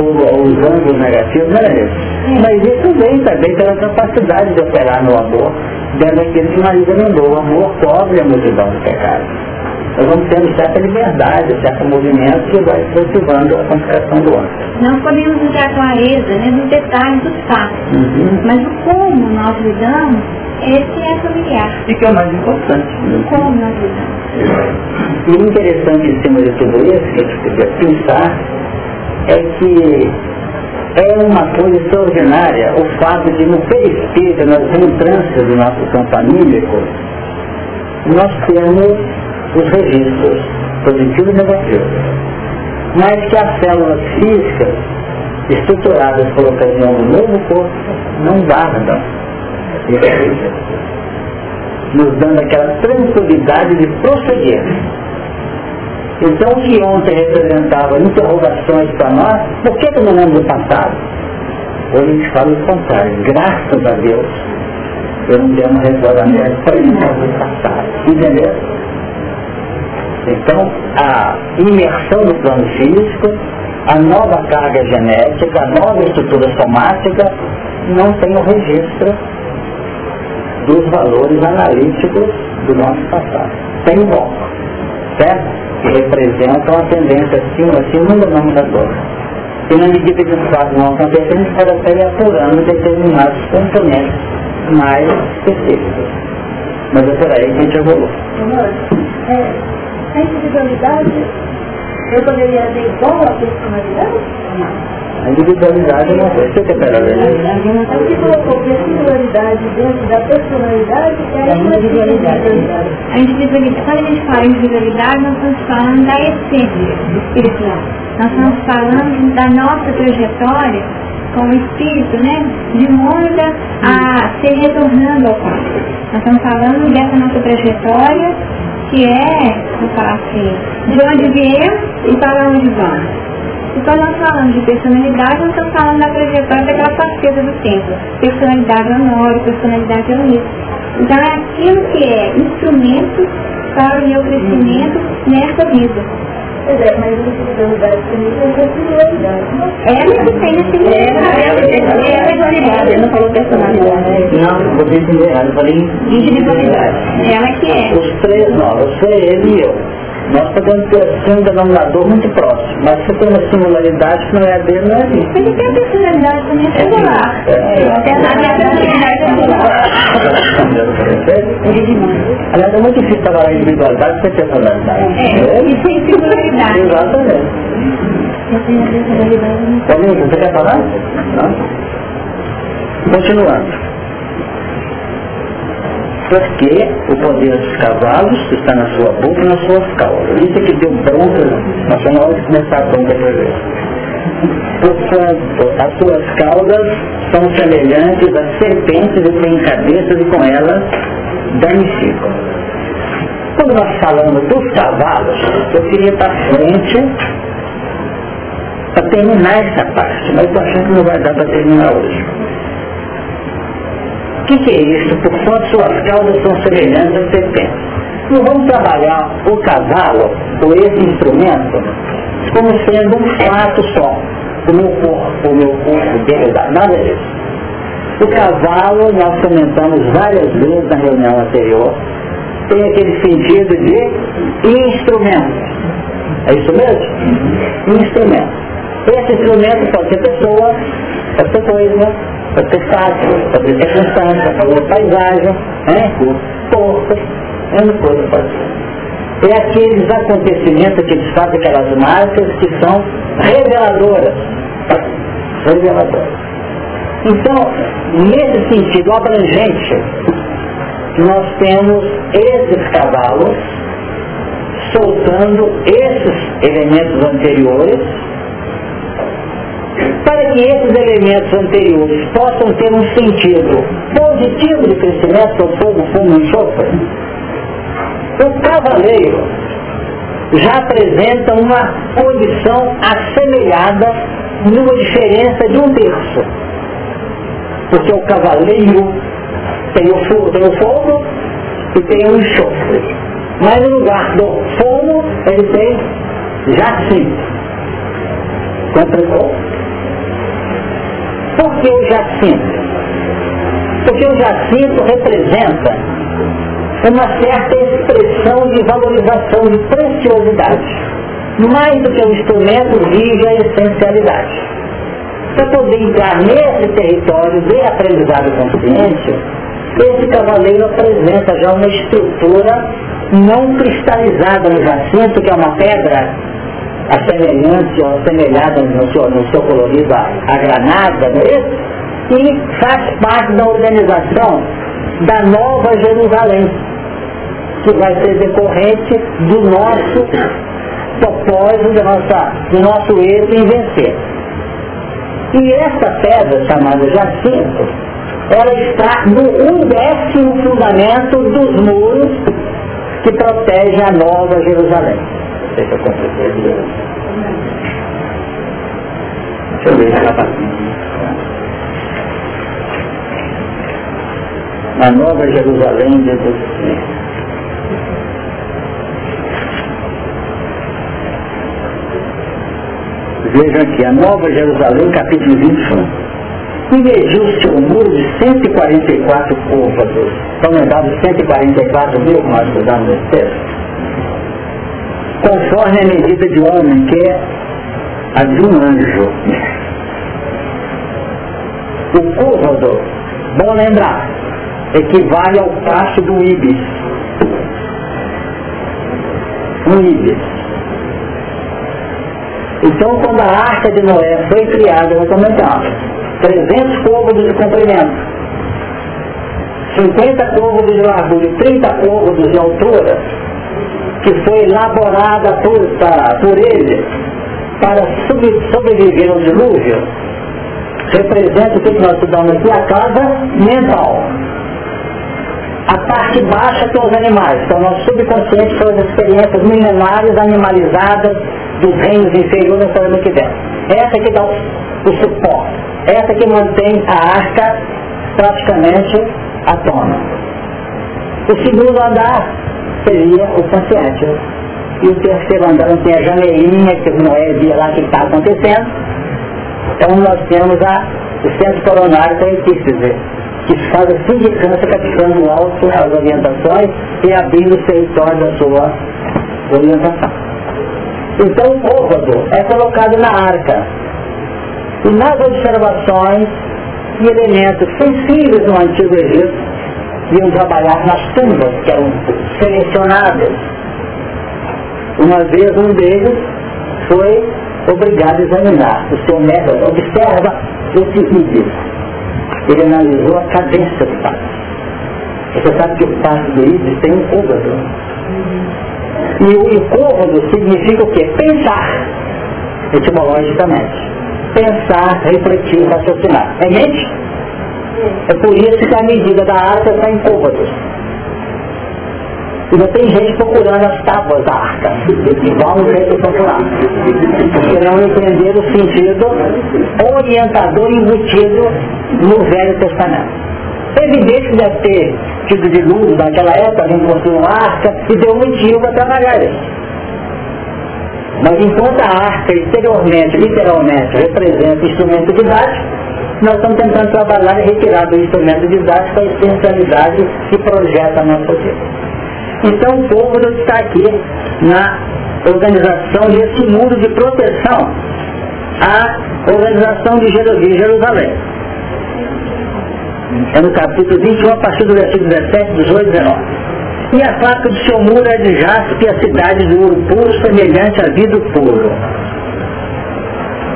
S1: ou, ou os ângulos negativos, não é isso. Mas isso vem também pela capacidade de operar no amor, dentro daquilo que Maria lembrou, o amor cobre a multidão de pecados. Nós vamos tendo certa liberdade, certo movimento que vai cultivando a consagração do outro.
S6: Nós podemos ter a clareza né, dos detalhes dos fatos, uhum. mas o como nós lidamos esse é familiar.
S3: E que é o mais importante.
S6: Como nós lidamos.
S1: E o interessante em cima de tudo isso, que a gente podia pensar, é que é uma coisa extraordinária o fato de no perispírito, nas reentrâncias do nosso campo anímico, nós temos os registros positivos e negativos. Mas que as células físicas, estruturadas por ocasião do novo corpo, não guardam nos dando aquela tranquilidade de prosseguir. Então, o que ontem representava interrogações para nós, por que, não lembro do passado? Hoje a gente fala o contrário, graças a Deus, eu não tenho um regulamento para lembrar do passado. Entendeu? Então, a imersão do plano físico, a nova carga genética, a nova estrutura somática, não tem o registro dos valores analíticos do nosso passado. Tem bloco, certo? Que representam a tendência acima, acima do nome da dor. E na medida que os fatos vão acontecendo, a gente pode até ir apurando determinados componentes mais específicos. Mas é por aí que a gente evolui.
S2: É, a individualidade, eu poderia ter igual a personalidade? Não.
S1: A individualidade não foi. Você quer pegar a
S2: É o que colocou que a singularidade dentro da personalidade é a individualidade.
S6: A individualidade, quando a gente fala individualidade, nós estamos falando da essência espiritual. Nós estamos falando da nossa trajetória como espírito, né? De modo a ser retornando ao Pai. Nós estamos falando dessa nossa trajetória que é, vou falar assim, de onde viemos e para onde vamos. Então nós falamos de personalidade, nós estamos falando da trajetória daquela faceta do tempo. Personalidade honor, personalidade honesta. Então é aquilo que é instrumento para o meu crescimento nessa vida.
S2: Pois é, mas a individualidade comigo é personalidade.
S6: Ela que tem a singularidade.
S2: É a
S6: individualidade.
S2: Eu não falou personalidade.
S1: Não, você entendeu errado. Eu falei individualidade.
S6: Ela que é.
S1: Os três, não. Você, ele e eu. Nós podemos ter assim um denominador muito próximo, mas se tem uma singularidade que não é dele, não é dele.
S6: Mas tem a personalidade também é singular. É, a personalidade
S1: é Aliás, é muito difícil trabalhar individualidade sem personalidade.
S6: É, e sem singularidade.
S1: Exatamente. Paulinho, você quer falar? Não? Continuando porque o poder dos cavalos está na sua boca e nas suas caudas. Isso é que deu bronca, nós na hora de começar a bronca para ver. Portanto, as suas caudas são semelhantes a serpentes e têm cabeças e com elas danificam. Quando nós falamos dos cavalos, eu queria estar frente para terminar essa parte, mas estou achando que não vai dar para terminar hoje. O que, que, é isso? Porquanto suas causas são semelhantes a serpentes. Não vamos trabalhar o cavalo, ou esse instrumento, como sendo um fato só. O meu corpo, o meu corpo dele, nada disso. O cavalo, nós comentamos várias vezes na reunião anterior, tem aquele sentido de instrumento. É isso mesmo? Instrumento. Esse instrumento pode ser pessoa, ser coisa, pode ser fácil, pode ser circunstância, pode ser paisagem, né? corpo, é coisa pode. É aqueles acontecimentos, aqueles fatos, aquelas marcas que são reveladoras. Reveladoras. Então, nesse sentido abrangente, nós temos esses cavalos soltando esses elementos anteriores para que esses elementos anteriores possam ter um sentido positivo de crescimento, o fogo, fumo e enxofre, o cavaleiro já apresenta uma condição assemelhada numa diferença de um terço. Porque o cavaleiro tem o fogo, tem o fogo e tem o enxofre. Mas no lugar do fogo, ele tem jacinto. Compreendeu? Por que o jacinto? Porque o jacinto representa uma certa expressão de valorização, de preciosidade. Mais do que o instrumento, vive a essencialidade. Para poder entrar nesse território de aprendizado consciente, esse cavaleiro apresenta já uma estrutura não cristalizada no jacinto, que é uma pedra assemelhante ou assemelhada no seu, no seu colorido a, a granada, não é isso? E faz parte da organização da Nova Jerusalém, que vai ser decorrente do nosso propósito, do, nossa, do nosso êxito em vencer. E essa pedra, chamada jacinto, ela está no undécimo fundamento dos muros que protege a Nova Jerusalém. Deixa eu completar Deixa eu ver ela A Nova Jerusalém de Deus. Vejam aqui, a Nova Jerusalém, capítulo 21. E mediu o seu muro de 144 côvados. Estão lembrados 144 mil que nós estudamos nesse texto? Conforme a medida de homem, que é a de um anjo. O côvado, bom lembrar, equivale ao passo do íbis. Um íbis. Então, quando a arca de Noé foi criada, eu vou comentar, 300 côvados de comprimento, 50 côvados de largura e 30 côvados de altura, que foi elaborada por, para, por ele para sobreviver ao dilúvio, representa o que nós estudamos aqui, a casa mental. A parte baixa que os animais, então nosso subconsciente são as experiências milenares animalizadas dos reinos inferiores nós sabemos que dentro. Essa que dá o, o suporte, essa que mantém a arca praticamente à tona. O segundo andar seria o consciente. E o terceiro andar não tem a janelinha, que Noé via lá que está acontecendo. Então nós temos a, o centro coronário da epífise, que faz a sindicância captando alto as orientações e abrindo o território da sua orientação. Então o côvado é colocado na arca. E nas observações e elementos sensíveis no Antigo Egito iam trabalhar nas tumbas, que eram selecionadas. Uma vez um deles foi obrigado a examinar o seu método. Observa esse vídeo. Ele analisou a cadência do passo. Você sabe que o passo do íris tem um côvado. E o incômodo significa o quê? Pensar, etimologicamente. Pensar, refletir, raciocinar. É mente? É por isso que a medida da arca está em côvados. E não tem gente procurando as tábuas da arca, igual no jeito procurar. Porque não entender o sentido orientador embutido no Velho Testamento. É evidente que deve ter tido de luz naquela época, alguém construiu uma arca e deu motivo para trabalhar isso. Mas enquanto a arca exteriormente, literalmente, representa instrumento didático, nós estamos tentando trabalhar e retirar do instrumento didático a essencialidade que projeta a nossa vida. Então o povo está aqui na organização desse muro de proteção à organização de Jerusalém. É no capítulo 21, a partir do versículo 17, 18 e 19. E a placa do seu muro é de jaspe e a cidade de ouro puro, semelhante a vidro puro.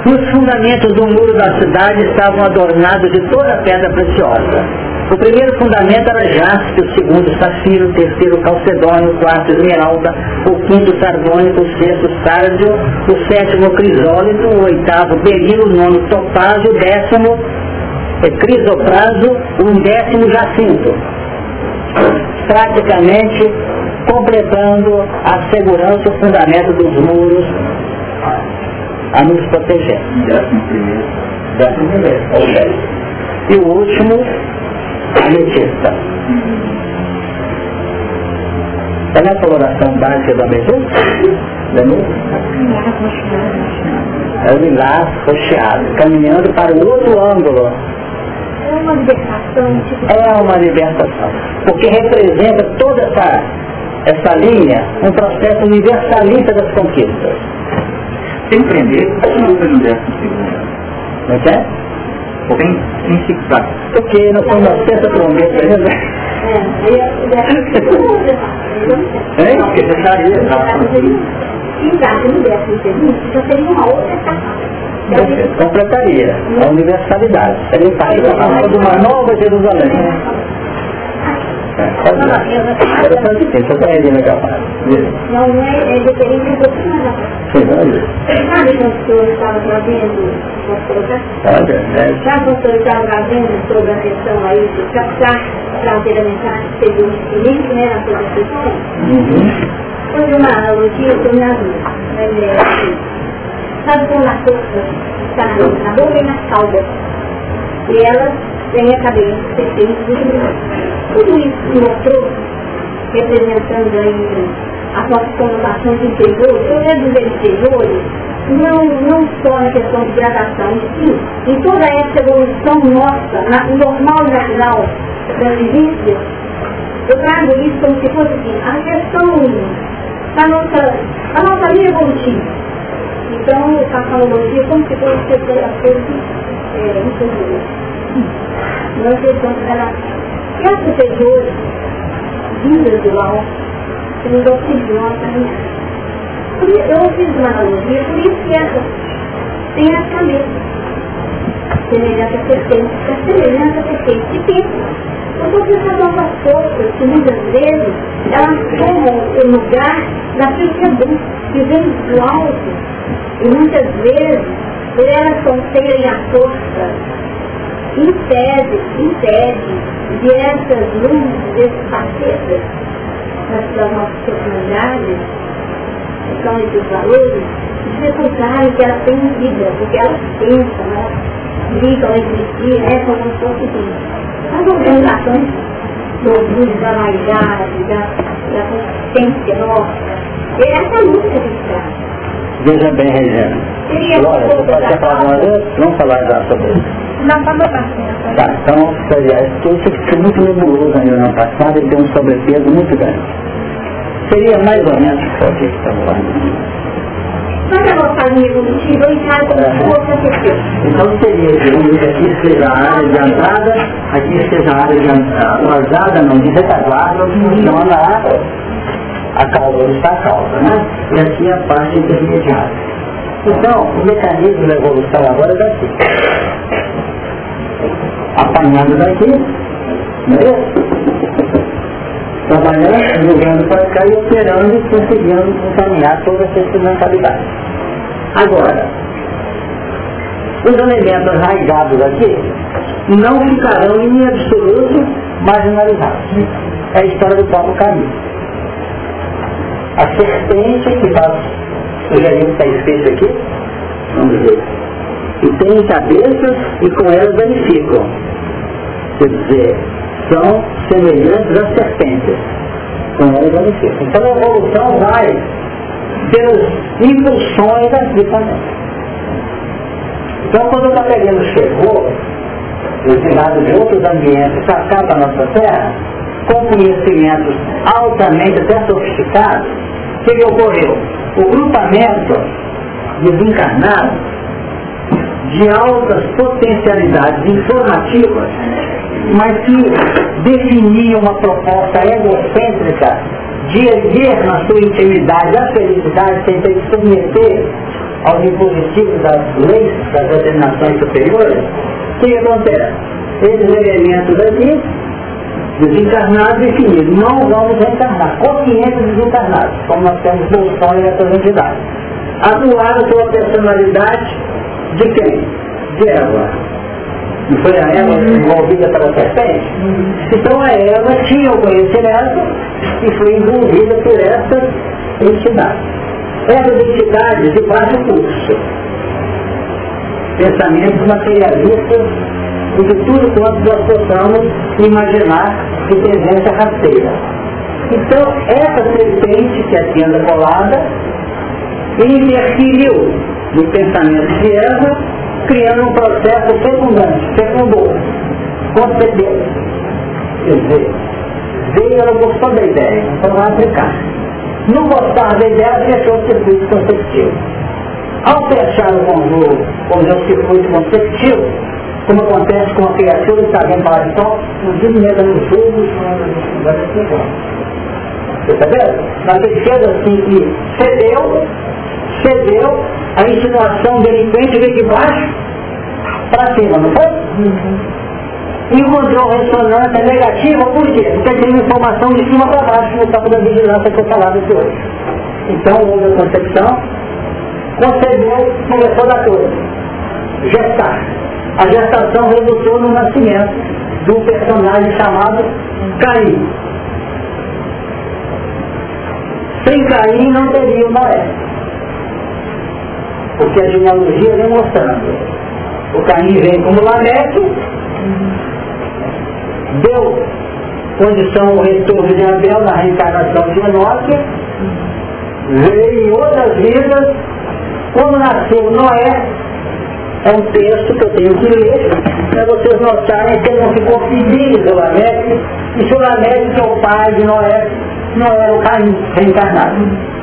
S1: Os fundamentos do muro da cidade estavam adornados de toda pedra preciosa. O primeiro fundamento era jaspe, o segundo safiro, o terceiro calcedônio, o quarto esmeralda, o quinto sardônico, o sexto sárdio, o sétimo crisólito, o oitavo berilo, o nono topázio, o décimo é, crisopraso, o décimo jacinto. Praticamente completando a segurança o fundamento dos muros a nos proteger. Décimo primeiro. E o último, ametista. Qual é a coloração básica da ametista? É o lilás rocheado, caminhando para o outro ângulo.
S2: É uma libertação. Tipo...
S1: É uma libertação. Porque representa toda essa, essa linha, um processo universalista das conquistas.
S3: Sem prender, não no décimo segundo.
S1: Não é?
S3: Sem, sem fixar.
S1: Porque nós somos uma sexta trombeta, né?
S2: É,
S3: Porque deixaria.
S2: Exato, no décimo segundo, já seria uma outra etapa.
S1: Completaria a universalidade. Seria o país de uma nova Jerusalém. Era só de tempo, só para ele legal.
S2: Não, não é, é diferente um
S1: Sim, olha.
S2: Sabe quando o senhor estava trazendo?
S1: Olha, é.
S2: Já quando o senhor estava trazendo sobre a questão aí de captar, trazer a mensagem que seria um instrumento, né, na sua?
S1: Uhum.
S2: Foi uma analogia que eu ajudo. É, assim, sabe a força está na boca e na cauda? E ela tem a cabeça perfeita tudo isso que mostrou, representando aí as nossas conotações interiores, eu quero dizer interiores, não, não só na questão de gradação, sim, em toda essa evolução nossa, na, normal e natural da vivência, eu trago isso como se fosse assim, a questão da nossa, da nossa linha evolutiva. Então, a analogia como se fosse as coisas é, inferiores. Não é questão de gradação. E as superiores, vindas do alto, que nos auxiliam a caminhar. Eu fiz uma analogia, por isso que essa tem a cabeça. Semelhança perfeita, semelhança perfeita de quê? Porque essas novas forças, que muitas vezes, elas tomam o lugar daquilo que é bom, que vem do alto. E muitas vezes, por elas conterem a força, impede, impede de essas luzes, desses facetas das nossas personalidades, que são esses valores, dificultarem que elas tenham vida, porque elas pensam, elas ligam entre si, né, como se fosse. As organizações dos luzes da vaidade, da, da consciência nossa, e essa luta que está.
S1: Veja bem, Regina. Glória, ter falado uma vez? Vamos falar já sobre isso.
S2: Não, tá bom,
S1: Tá, então, aliás, que isso fica muito nebuloso ainda no passado e tem um sobrepeso muito grande. Seria mais ou menos o que falando.
S2: Encaro como se fosse a
S1: Então seria, digamos que aqui seja a área de entrada, aqui seja a área de entrada, não, de retaguarda, que funciona a, causa, está a causa, né? E aqui a parte intermediária. Então, o mecanismo da evolução agora é daqui apanhando daqui, né? trabalhando, jogando para cá e operando e conseguindo encaminhar toda essa instrumentalidade. Agora, os elementos arraigados aqui não ficarão em absoluto marginalizados. É a história do próprio caminho. A serpente que nós sugerimos está escrito aqui, vamos ver, e tem cabeças e com elas danificam. Quer dizer, são semelhantes às serpentes. Com elas danificam. Então a evolução vai pelas impulsões aqui também. Então quando o Catarino chegou, ensinado de outros ambientes para cá para a nossa terra, com conhecimentos altamente até sofisticados, o que ocorreu? O grupamento desencarnado de altas potencialidades informativas, mas que definiam uma proposta egocêntrica de erguer na sua intimidade a felicidade sem ter que submeter aos impositivos das leis das determinações superiores, o que acontece? Esses elementos aqui desencarnados definidos. Não vamos reencarnar, conscientes desencarnados, como nós temos bolsões nessas entidades. Atuaram pela personalidade de quem? De Eva. Não foi a Eva envolvida pela serpente? Então a Eva tinha o conhecimento e foi envolvida por essa entidade. Essas entidades de baixo curso. Pensamentos materialistas e de tudo quanto nós possamos imaginar de presença rasteira. Então, essa serpente que aqui anda colada interferiu no pensamento de Eva, criando um processo fecundante, fecundou, concedeu. Quer dizer, veio, ela gostou da ideia, então vai aplicar. Não gostar da ideia, fechou o circuito conceptivo. Ao fechar o conjunto, o circuito conceptivo, como acontece com a criatura que está dentro do sol, inclusive entra no fogo, você está vendo? Ele fez assim e cedeu, cedeu, a insinuação delinquente veio de baixo para cima, não foi? Uhum. Encontrou ressonância negativa, por quê? Porque tem informação de cima para baixo no campo da vigilância que eu falava de hoje. Então houve a concepção, concebeu, começou a dar coisa. Gestar a gestação resultou no nascimento de um personagem chamado Caim. Sem Caim não teria o Noé. Porque a genealogia vem mostrando. O Caim vem como Lameque, deu condição ao retorno de Abel na reencarnação de Enoque, veio em outras vidas, quando nasceu Noé, é um texto que eu tenho que ler para vocês notarem que ele não ficou feliz o Lameque, e se o Lameque, que é o pai de Noé, não era o Caim reencarnado.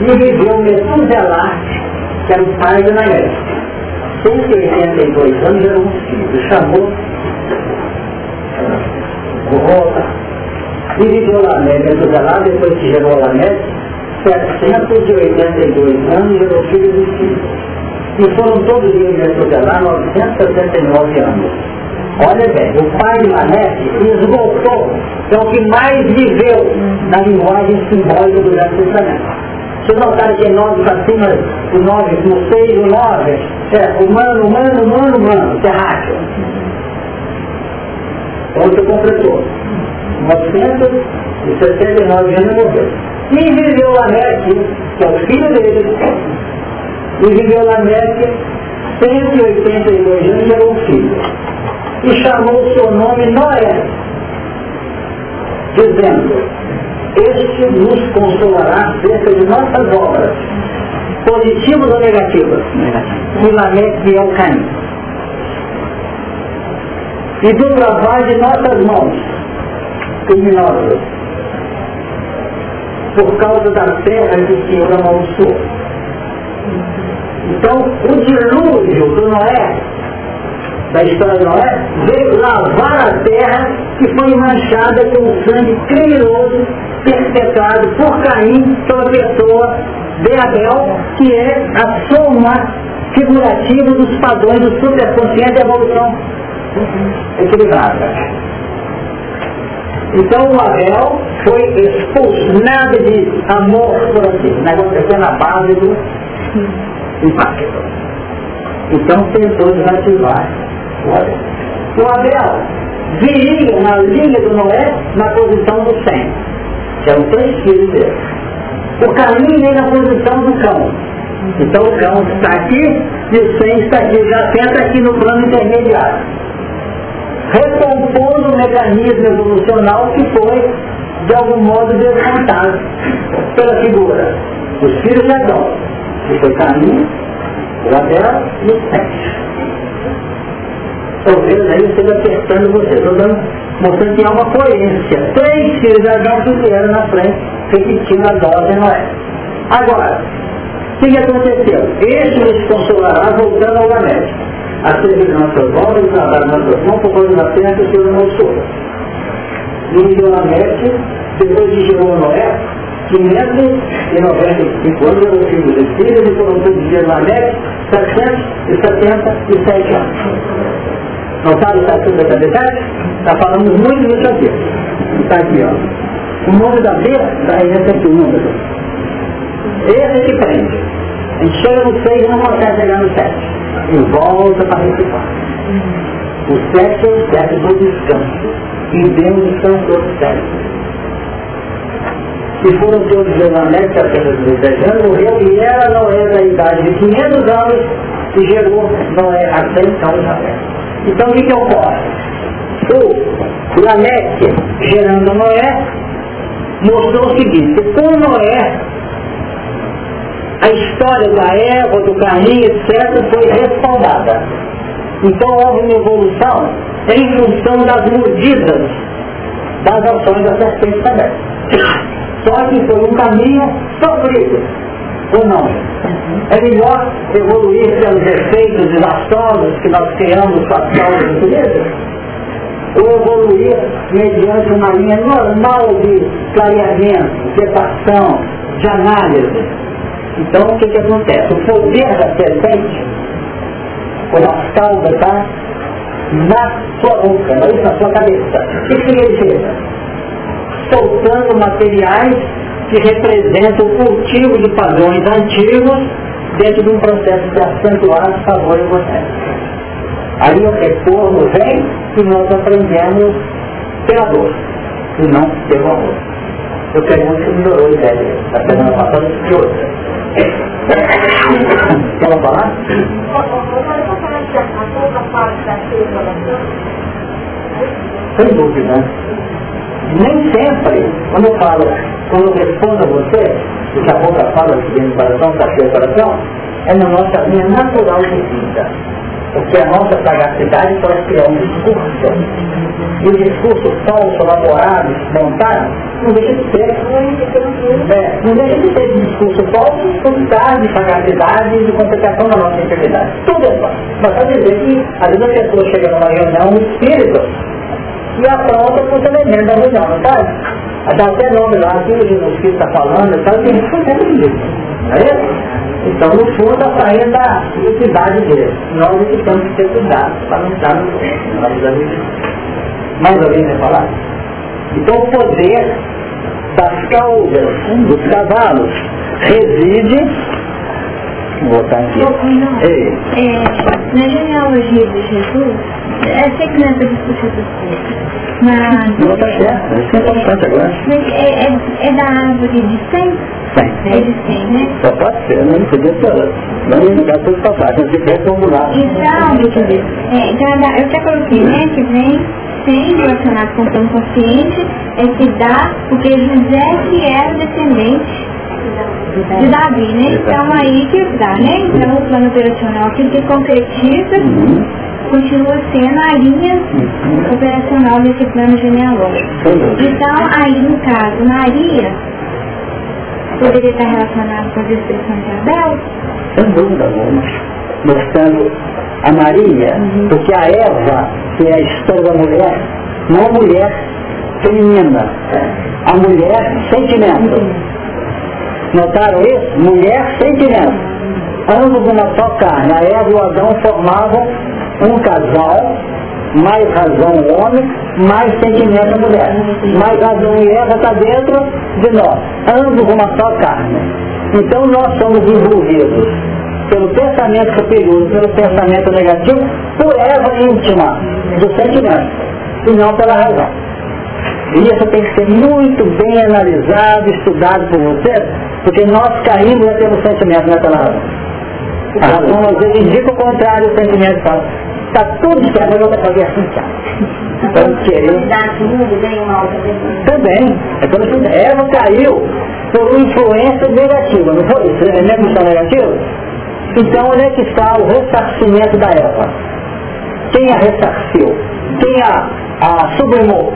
S1: E viveu Metuselah, que era o pai de Noé. 182 anos era um filho, chamou Rola e viveu Lameque, lá, depois que gerou Lameque, 782 anos gerou filho dos filhos. E foram todos eles lá 969 anos. Olha bem, o pai de Lameque esgotou, é o que mais viveu na linguagem simbólica do Velho Testamento. Vocês notaram que é 9 para cima, o 9 com 6, o 9, é humano, humano, humano, humano, terráqueo. Outro completou. 969 anos morreu. E viveu Lameque, que é o filho dele, e viveu Lameque 182 anos, era um filho. E chamou o seu nome Noé, dizendo, este nos consolará acerca de nossas obras, positivas ou negativas. E Lameque é o caminho. E do trabalho de nossas mãos, criminosos por causa da terra que o Senhor amaldiçoou. Então, o dilúvio do Noé, da história de Noé, veio lavar a terra que foi manchada com sangue criminoso perpetrado por Caim pela pessoa de Abel, que é a soma figurativa dos padrões do superconsciente da evolução equilibrada. Então o Abel foi expulso, nada de amor por aqui. O negócio aqui é na base do impacto. Então tentou desativar o Abel. O Abel viria na linha do Noé na posição do 100, que eram três filhos dele. O caminho vem na posição do cão. Então o cão está aqui e o 100 está aqui, já senta aqui no plano intermediário recompondo o mecanismo evolucional que foi, de algum modo, descontado pela figura dos filhos de Adão, que foi Caminho, o Abel e o Sete. Talvez aí eu esteja acertando você, estou mostrando que há uma coerência. Três filhos de Adão que vieram na frente, repetindo a dose Noé. Agora, o que, aconteceu? Este nos consolará voltando ao Lamédio a servir nossas obras nossas mãos por causa da terra que o Senhor amaldiçoou. E em Lamete, depois de Noé, 595 anos eu tive os filhos e foram todos na América, 777 anos. Não sabe o 777? Está falando muito nisso aqui. Está aqui, ó. O nome da vida está aí nesse aqui, o número. Esse é que prende. A gente chega no 6 e não consegue chegar no 7. E volta para reciclar. O 7 é o 7 do descanso. E Deus descanso do 7 e foram todos geralmente apenas 17 anos, morreu e ela não é da idade de 500 anos e gerou Noé até então Israel. Então o que, que ocorre? O Lameque, gerando Noé, mostrou o seguinte, com Noé, a história da Eva, do caminho, etc., foi respaldada. Então houve uma evolução em função das mordidas das ações da serpente também. Só que foi um caminho sofrido, ou não? É melhor evoluir pelos efeitos desastrosos que nós criamos com a da natureza? Ou evoluir mediante uma linha normal de clareamento, de equação, de análise? Então, o que, que acontece? O poder da serpente, quando a cauda está na sua boca, na sua cabeça. O que queria dizer? soltando materiais que representam o cultivo de padrões antigos dentro de um processo de acentuar os favores evangélicos. Aí o retorno vem e nós aprendemos pela dor, e não pelo amor. Eu pergunto se melhorou a ideia. A semana passada de outra. Quer falar? Sem dúvida nem sempre, quando eu falo, quando eu respondo a você, que a boca fala que tem no coração, está cheio do coração, é na nossa linha natural de vida. Porque a nossa sagacidade pode criar um discurso. E o discurso falso, elaborado, espontâneo, não deixa de ser. É, não deixa de ser discurso falso, frustrado de sagacidade e de complicação da nossa integridade. Tudo é falso. Mas pode dizer que, às vezes a pessoa chega numa reunião, um espírito, e apronta para o elemento da reunião, não sabe? Até até nome lá que o Jesus está falando, sabe que isso foi isso. Não é Então, no fundo, está saindo da utilidade dele. Nós é temos que ter cuidado para não estar no Mais alguém vai falar? Então, o poder das caudas dos cavalos reside Vou botar aqui.
S6: Ei. É, na genealogia de Jesus, eu sei que não é para discutir essas mas...
S1: Não está certo, isso é importante agora.
S6: Mas é, é, é da árvore de 100?
S1: 100.
S6: É de 100, né?
S1: Só pode ser, né? não podia ser. Vamos ligar tudo para baixo, se quer formular.
S6: Então, é, então, eu até coloquei, né, que vem 100 relacionado com o plano consciente, é que dá, porque José que era descendente de Davi, né? Então aí que dá, né? Então o plano operacional, aquilo que concretiza, continua sendo a linha operacional desse plano genealógico. Então aí no caso, Maria poderia estar relacionada com a destruição de Abel?
S1: Sem dúvida alguma. Mostrando a Maria, uhum. porque a Eva, que é a história da mulher, não é mulher feminina, a mulher sentimento. Uhum. Notaram isso? Mulher sentimento. Ambos uma só carne. A Eva e o Adão formavam um casal, mais razão o homem, mais sentimento a mulher. Mais razão e Eva está dentro de nós. Ambos uma só carne. Então nós somos envolvidos pelo pensamento superior, pelo pensamento negativo, por Eva íntima do sentimento, e não pela razão. E isso tem que ser muito bem analisado, estudado por você, porque nós caímos até no sentimento naquela razão. A razão às vezes indica o contrário, o sentimento fala, está tudo certo, eu vou fazer assim, cara. Então, querer... Também. É como se Eva caiu por influência negativa, não foi isso? É negociação negativa? Então, onde é que está o ressarcimento da Eva? Quem a ressarciu? Quem a, a sublimou?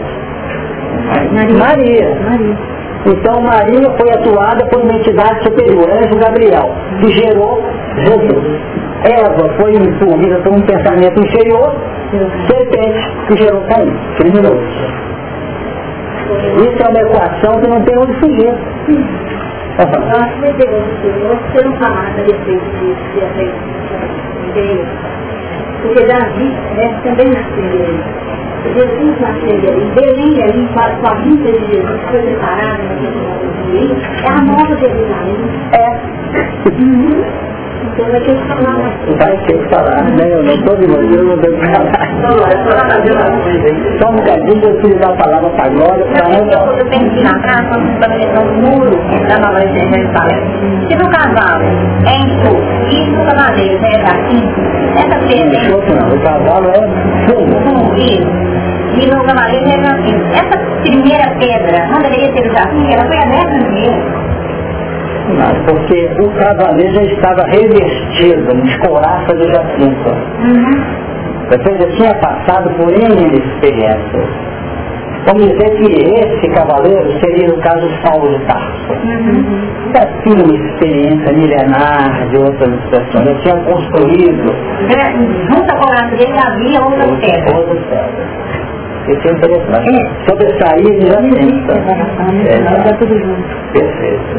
S6: Maria.
S1: Maria. Maria. Então Maria foi atuada por uma entidade superior, anjo Gabriel, que gerou Jesus. Eva foi envolvida por um pensamento inferior, serpente, que gerou Caim, criminoso. Isso é uma equação que não tem onde fugir.
S2: Nós me pergunto, você não falava a respeito disso, Porque Davi né, também nasceu. Jesus nasceu ali. Belém ali, de Jesus, que foi naquele momento é a nova Jerusalém. É. Então vai ter que falar.
S1: Vai ter que falar, né? Eu não estou de você, eu não que falar. Só um bocadinho eu preciso dar a palavra para a glória.
S6: Eu tenho que ir na casa, quando no muro da Nova Jerusalém. Se no cavalo é em fogo e no cavaleiro é assim, essa presença...
S1: Não, o cavalo é fogo.
S6: E no cavaleiro é assim. Essa primeira pedra não deveria ser o jardim, ela foi a décima primeira.
S1: Não, porque o cavaleiro já estava revestido de couraça de jacinto. Uhum. Depois já tinha passado por N experiências. Vamos dizer que esse cavaleiro seria, no caso, Saulo de Tarso. Uhum. Já tinha uma experiência milenar de outras pessoas, já tinha construído.
S6: Junto com a dele havia outras pedras.
S1: Isso é interessante. É. Sobressair já pensa. É, perfeito.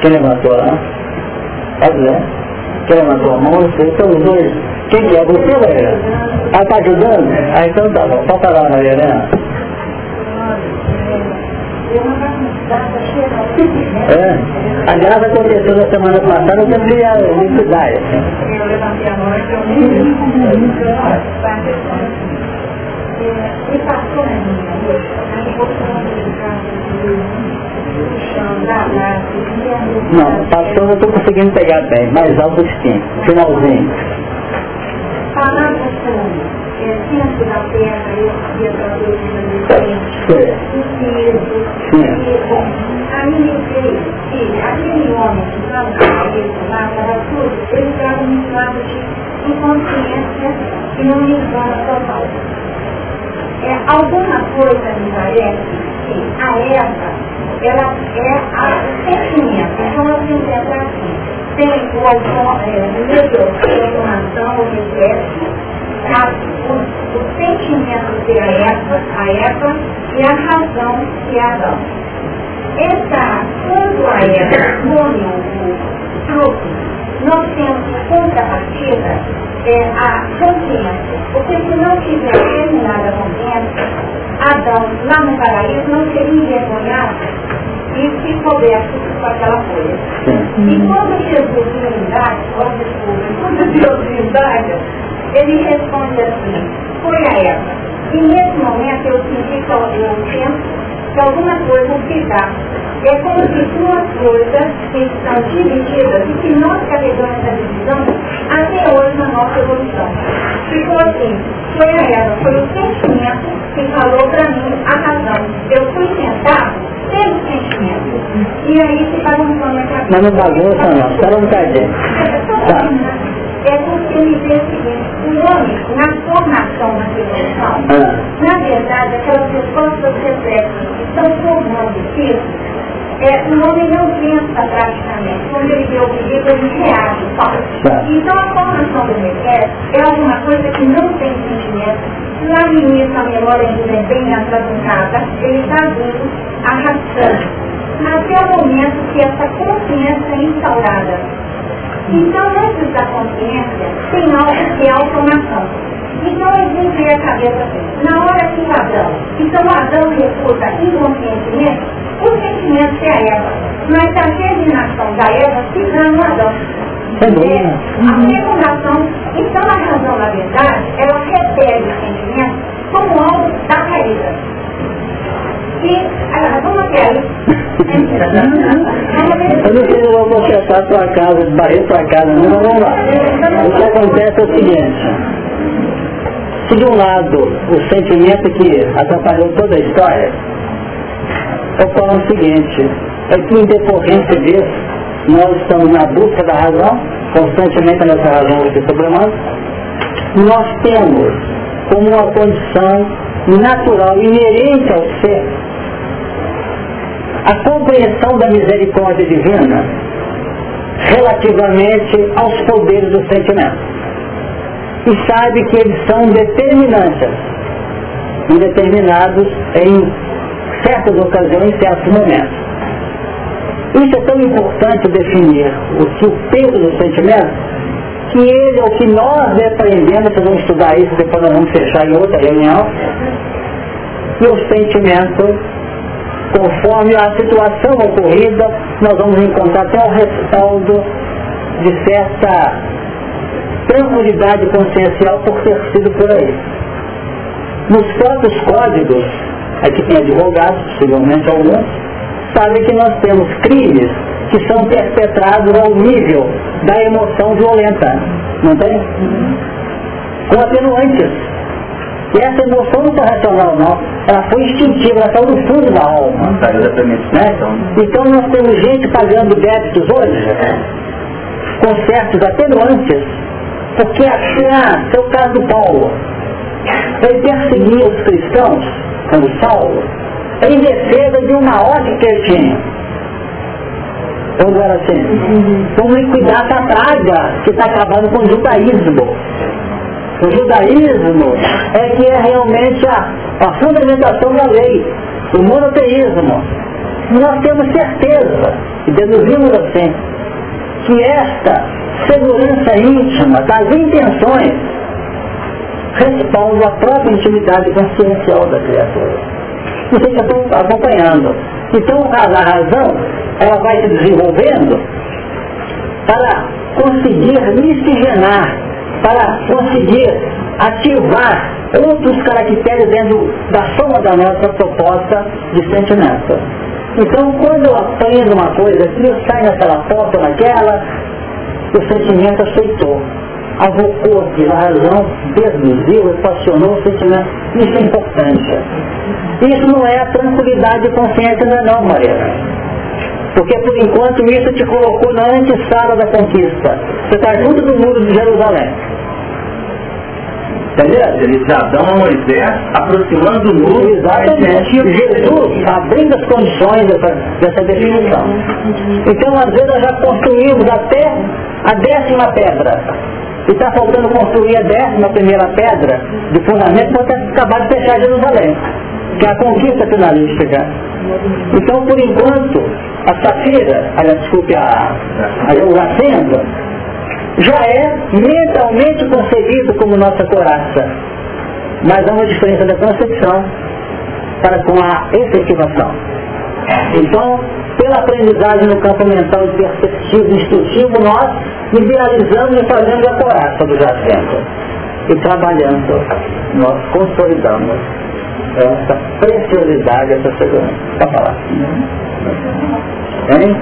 S1: Quem levantou lá? Pode ver. Quem levantou a mão? Estão os dois. Quem que é? Você, Maria? Ah, está ajudando? Ah, então tá bom. Pode falar, Maria Helena. É. Aliás, aconteceu na semana passada, eu queria me cuidar. Eu levantei a mão e passou na minha não, passou, eu estou conseguindo pegar bem, mais alto que sim. Finalzinho.
S2: Falando assim, é, centro da terra, eu havia trazido o peso, aí me veio que aquele homem que estava com lá, estava tudo, ele estava num estado de inconsciência e não me engana total. É, alguma coisa me parece que a Eva ela é a, sentimento. Então nós temos que entrar assim. Tem o autor, é, o medo, a informação, o reflexo, a, o, o sentimento que é a Eva, a Eva e a razão que é Adão. Essa, quando a Eva come o fruto, nós temos contrapartida é, a consciência. Porque se não tiver determinada consciência, Adão, lá no paraíso, não seria envergonhado e se coberto com aquela folha. E quando Jesus divindade, quando quando Deus divindade, ele responde assim, foi a ela. E nesse momento eu senti que eu penso que alguma coisa se dá. É como se duas coisas que estão divididas e que nós carregamos essa divisão até hoje na nossa evolução. Ficou assim, foi a ela, foi o sentimento que falou para mim a razão. Eu fui tentar pelo sentimento. E aí um pano na cabeça.
S1: Mas não bagunça não, espera um bocadinho.
S2: Tá é porque me vê o seguinte, o homem, na formação da revolução, ah. na verdade, aquelas respostas reflexos que estão formando isso, é, o homem não pensa praticamente. Quando ele vê o perigo, ele reage só. Tá. Então a formação do reflexo é alguma coisa que não tem sentimento. Lá no início, a memória ainda é bem atrasancada, ele está vindo, arrastando. Até o momento que essa consciência é instaurada então, antes da consciência, tem algo que é automação. Então, ele vem a cabeça. Na hora que o Adão, então Adão refuta inconscientemente, o sentimento que é Eva. Mas a germinação da Eva se dá no Adão. É, a fecundação, então a razão, na verdade, ela recebe o sentimento como algo da caída. *laughs*
S1: Eu não sei se eu vou consertar a sua casa, barrer sua casa, não, mas vamos lá. O que acontece é o seguinte. Se de um lado o sentimento que atrapalhou toda a história, eu falo o seguinte, é que em decorrência disso, nós estamos na busca da razão, constantemente nessa razão que sobremodo, nós temos como uma condição natural, inerente ao ser, a compreensão da misericórdia divina relativamente aos poderes do sentimento. E sabe que eles são determinantes, e determinados em certas ocasiões, em certos momentos. Isso é tão importante definir o que o peso do sentimento, que ele, o que nós aprendemos, vamos estudar isso, depois nós vamos fechar em outra reunião, que o sentimento, conforme a situação ocorrida, nós vamos encontrar até o respaldo de certa tranquilidade consciencial por ter sido por aí. Nos próprios códigos, aqui tem advogados, possivelmente alguns, sabem que nós temos crimes que são perpetrados ao nível da emoção violenta, não tem? Com atenuantes. E essa emoção não foi racional não, ela foi instintiva, ela saiu do fundo da alma. Né? Então nós temos gente pagando débitos hoje, com certos atenuantes, porque assim, seu caso do Paulo, ele perseguia os cristãos, como Saulo, em defesa de uma ordem que ele tinha. Vamos ver assim, vamos liquidar essa praga que está acabando com o judaísmo. O judaísmo é que é realmente a, a fundamentação da lei, o monoteísmo. Nós temos certeza, e deduzimos assim, que esta segurança íntima das intenções responde à própria intimidade consciencial da criatura. Vocês estão acompanhando. Então a razão ela vai se desenvolvendo para conseguir miscigenar, para conseguir ativar outros caracteres dentro da soma da nossa proposta de sentimento. Então, quando eu aprendo uma coisa, se eu saio naquela porta naquela, o sentimento aceitou. Avocou a razão deduziu, equacionou o sentimento. Isso é importante. Isso não é a tranquilidade de consciência, não é não, Maria. Porque por enquanto isso te colocou na antessala da conquista. Você está junto do muro de Jerusalém.
S3: Entendeu? Eles já dão a Moisés aproximando o muro.
S1: Exatamente. Jesus abrindo as condições dessa, dessa definição. Então, às vezes, nós já construímos até a décima pedra. E está faltando construir a décima primeira pedra de fundamento para acabar de fechar Jerusalém. Que é a conquista finalística. Então, por enquanto, a safira, aliás, desculpe, a, a, a já é mentalmente concebido como nossa coraça. Mas há uma diferença da concepção para com a efetivação. Então, pela aprendizagem no campo mental perceptivo instrutivo, nós idealizamos e fazemos a coraça do jacento. E trabalhando, nós consolidamos essa preciosidade, essa segurança. Pode falar. Hein?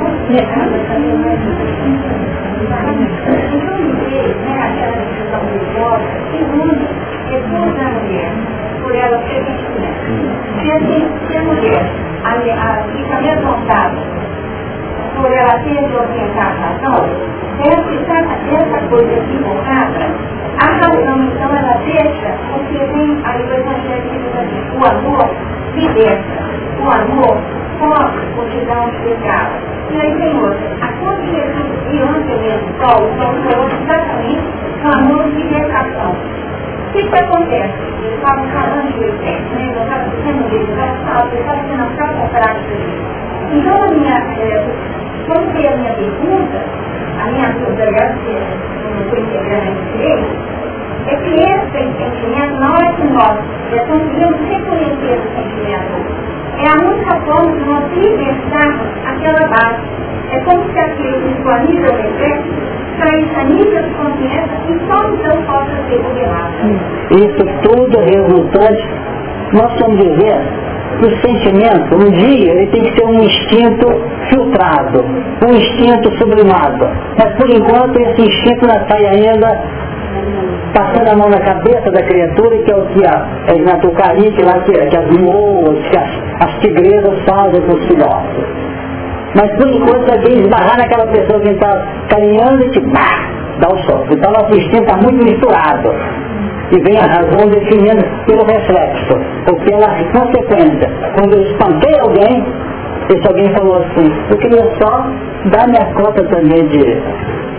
S2: Assim, então assim, o amor liberta, o amor cobre multidão de pecado. E aí tem outra, a quando Jesus e ontem mesmo, Paulo, falou exatamente amor de libertação. O que, que acontece? Eles estavam falando de efeito, né? Eu estava dizendo dele, eu estava fazendo a prática. Então, a minha, é, quando veio a minha pergunta, a minha dúvida, aliás, que eu não estou integrando direito, é que esse sentimento não é que nós já conseguimos reconhecer o sentimento. É a única forma de nós libertarmos aquela base. É como se aquele disponível efeito a nível de consciência e só então possa ser governado.
S1: Isso tudo é resultante, nós dizer que o sentimento, um dia, ele tem que ser um instinto filtrado, um instinto sublimado. Mas por enquanto esse instinto não está ainda passando a mão na cabeça da criatura, que é o que a, é Tucarique lá, que, que as moas, que as, as tigresas fazem com os filhotes. Mas por enquanto alguém esbarrar naquela pessoa que está caminhando e te pá, dá o choque. Então nosso instinto está muito misturado. E vem a razão definindo pelo reflexo, ou pela consequência. Quando eu espantei alguém, esse alguém falou assim, eu queria só dar minha cota também de,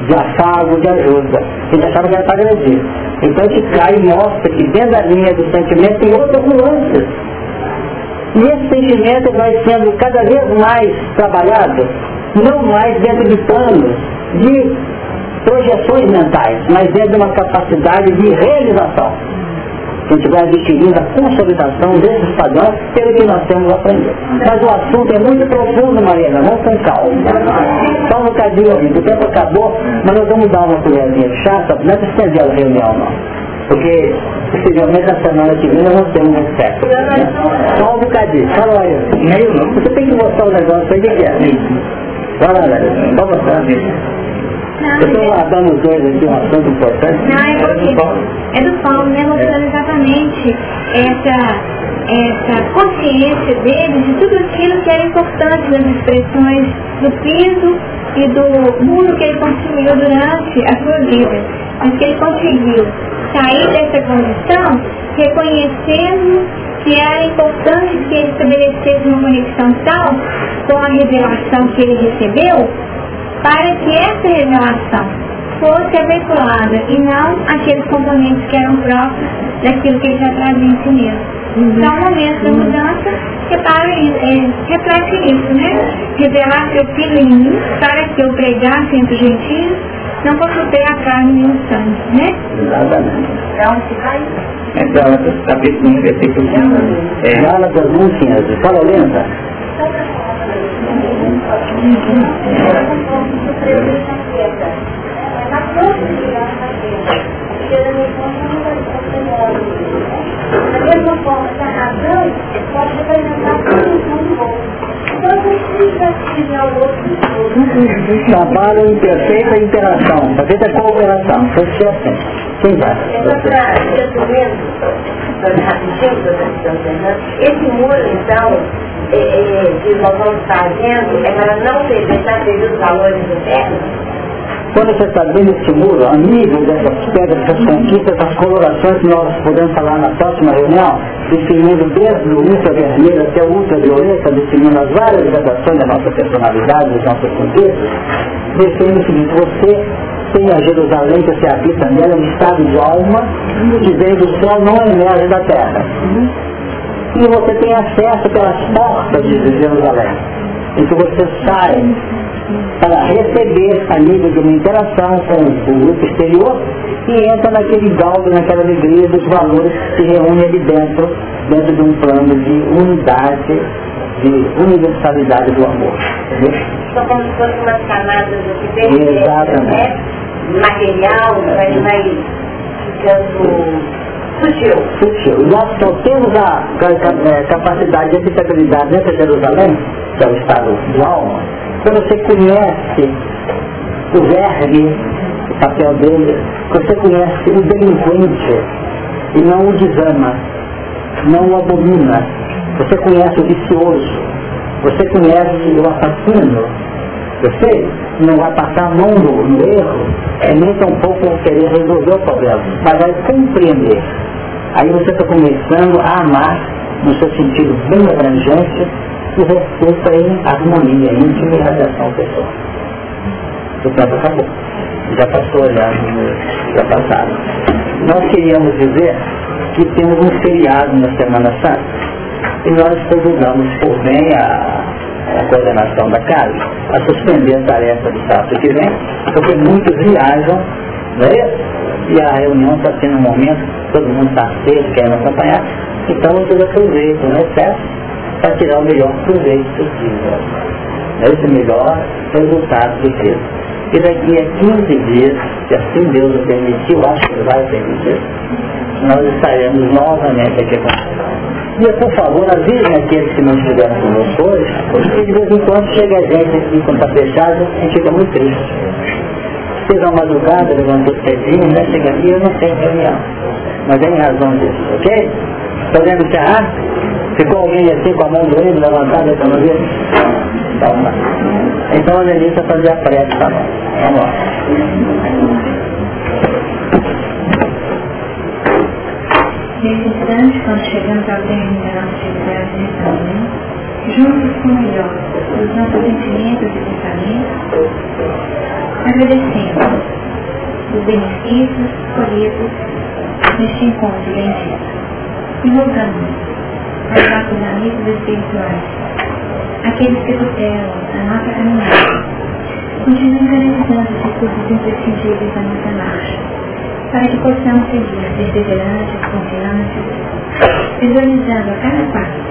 S1: de afago, de ajuda. Ele achava que era para agredir. Então a gente cai e mostra que dentro da linha do sentimento tem outras nuances E esse sentimento vai sendo cada vez mais trabalhado, não mais dentro de planos, de projeções mentais, mas dentro de uma capacidade de realização. A gente vai adquirindo a consolidação desses padrões pelo que nós temos aprendido. Mas o assunto é muito profundo, Mariana, vamos com calma. Só um bocadinho. O tempo acabou, mas nós vamos dar uma colherzinha de chá, só não é estender a reunião, não. Porque, possivelmente, na semana que vem nós vamos ter um excesso. Né? Só um bocadinho. Fala aí. Você tem que mostrar o negócio aí, que é? Fala, velho. Vamos mostrar. Eu estou guardando os dois aqui, um assunto importante.
S6: Não, é porque é do Paulo, né? Mostrando exatamente essa, essa consciência dele de tudo aquilo que era importante nas expressões do piso e do mundo que ele consumiu durante a sua vida. Mas que ele conseguiu sair dessa condição reconhecendo que era importante que ele estabelecesse uma conexão tal com a revelação que ele recebeu para que essa revelação fosse aventurada e não aqueles componentes que eram próprios daquilo que ele já trazia em si mesmo. Uhum. Então, o momento da mudança repara, é, reflete isso, né? Revelar seu filho em mim para que eu pregasse entre os gentios, não consultei a carne nem o sangue, né?
S1: Exatamente.
S6: Para onde se vai?
S3: É Gálatas, capítulo 1, versículo 15.
S1: É. Gálatas 1, 15. Fala, lenta.
S2: Da mesma forma que a razão pode representar a função do
S1: Trabalho em perfeita interação, perfeita cooperação. Ser assim. Quem vai?
S7: Esse muro, então, é, é, que nós vamos fazendo é para não perder, perder os valores internos?
S1: Quando você está vendo esse muro, a nível dessas pedras, dessas conquistas, essas colorações que nós podemos falar na próxima reunião, definindo desde o ultravermelho até o ultravioleta, definindo as várias gradações da nossa personalidade, dos nossos conquistas, define o seguinte, você tem a Jerusalém que você habita nela, um estado de alma, que vem do céu, não emerge da terra. E você tem acesso pelas portas de Jerusalém. Então você sai para receber a nível de uma interação com o grupo exterior e entra naquele galdo, naquela alegria dos valores que se reúnem ali dentro, dentro de um plano de unidade, de universalidade do amor. Entendeu?
S7: São como se fossem umas camadas aqui dentro,
S1: Exatamente.
S7: né? Material, vai, vai ficando sutil.
S1: Sutil. Nós só temos a ca- ca- eh, capacidade de habitabilidade de Jerusalém, que é o estado de alma, quando você conhece o verme, o papel dele, quando você conhece o delinquente e não o desama, não o abomina, você conhece o vicioso, você conhece o assassino, você não vai passar a mão no, no erro, é nem tampouco querer resolver o problema, mas vai compreender. Aí você está começando a amar no seu sentido bem abrangente e resulta em harmonia, íntima e radiação pessoal. O tempo acabou. Já passou, já, já passaram. Nós queríamos dizer que temos um feriado na Semana Santa e nós convidamos por bem a, a coordenação da casa a suspender a tarefa do sábado que vem, porque muitos viajam, não é? E a reunião está sendo um momento, todo mundo está cedo, querendo acompanhar, então vocês aproveitam o excesso para tirar o melhor proveito possível. Esse melhor resultado possível. E daqui a 15 dias, se assim Deus o permitiu, acho que vai permitir, nós estaremos novamente aqui com. E por favor, avisem aqueles que não estiveram conosco hoje, porque de vez em quando chega a gente aqui quando está fechado, gente fica muito triste. Fez uma madrugada, levantou cedinho, né? Chega aqui eu não tenho reunião. Mas é em razão disso, ok? Podemos encerrar? Ficou alguém assim com a mão doendo, levantada para não ver? Então, a vai fazer a prece, tá bom? Vamos lá.
S6: Nesse instante, quando chegamos ao atividade nesta manhã, juntos com o melhor dos nossos sentimentos e pensamentos, agradecemos os benefícios colhidos neste encontro bendito aos nossos amigos espirituais, aqueles que tutelam a nossa caminhada. Continue realizando os recursos imprescindíveis da nossa marcha, para que possamos seguir perseverantes, confiantes, visualizando a cada passo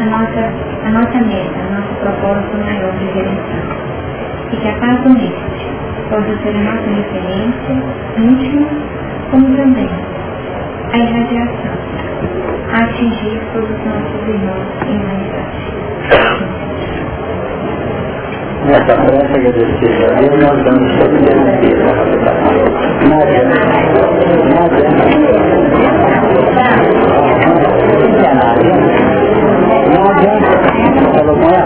S6: a nossa, a nossa meta, a nosso propósito maior de redenção. E que a paz doméstica possa ser a nossa referência íntima, como também a irradiação, atingir todos os nossos irmãos em humanidade.
S1: Nessa prece é agradecida Deus, nós damos todo o. Não adianta, não adianta. Não adianta. Não adianta.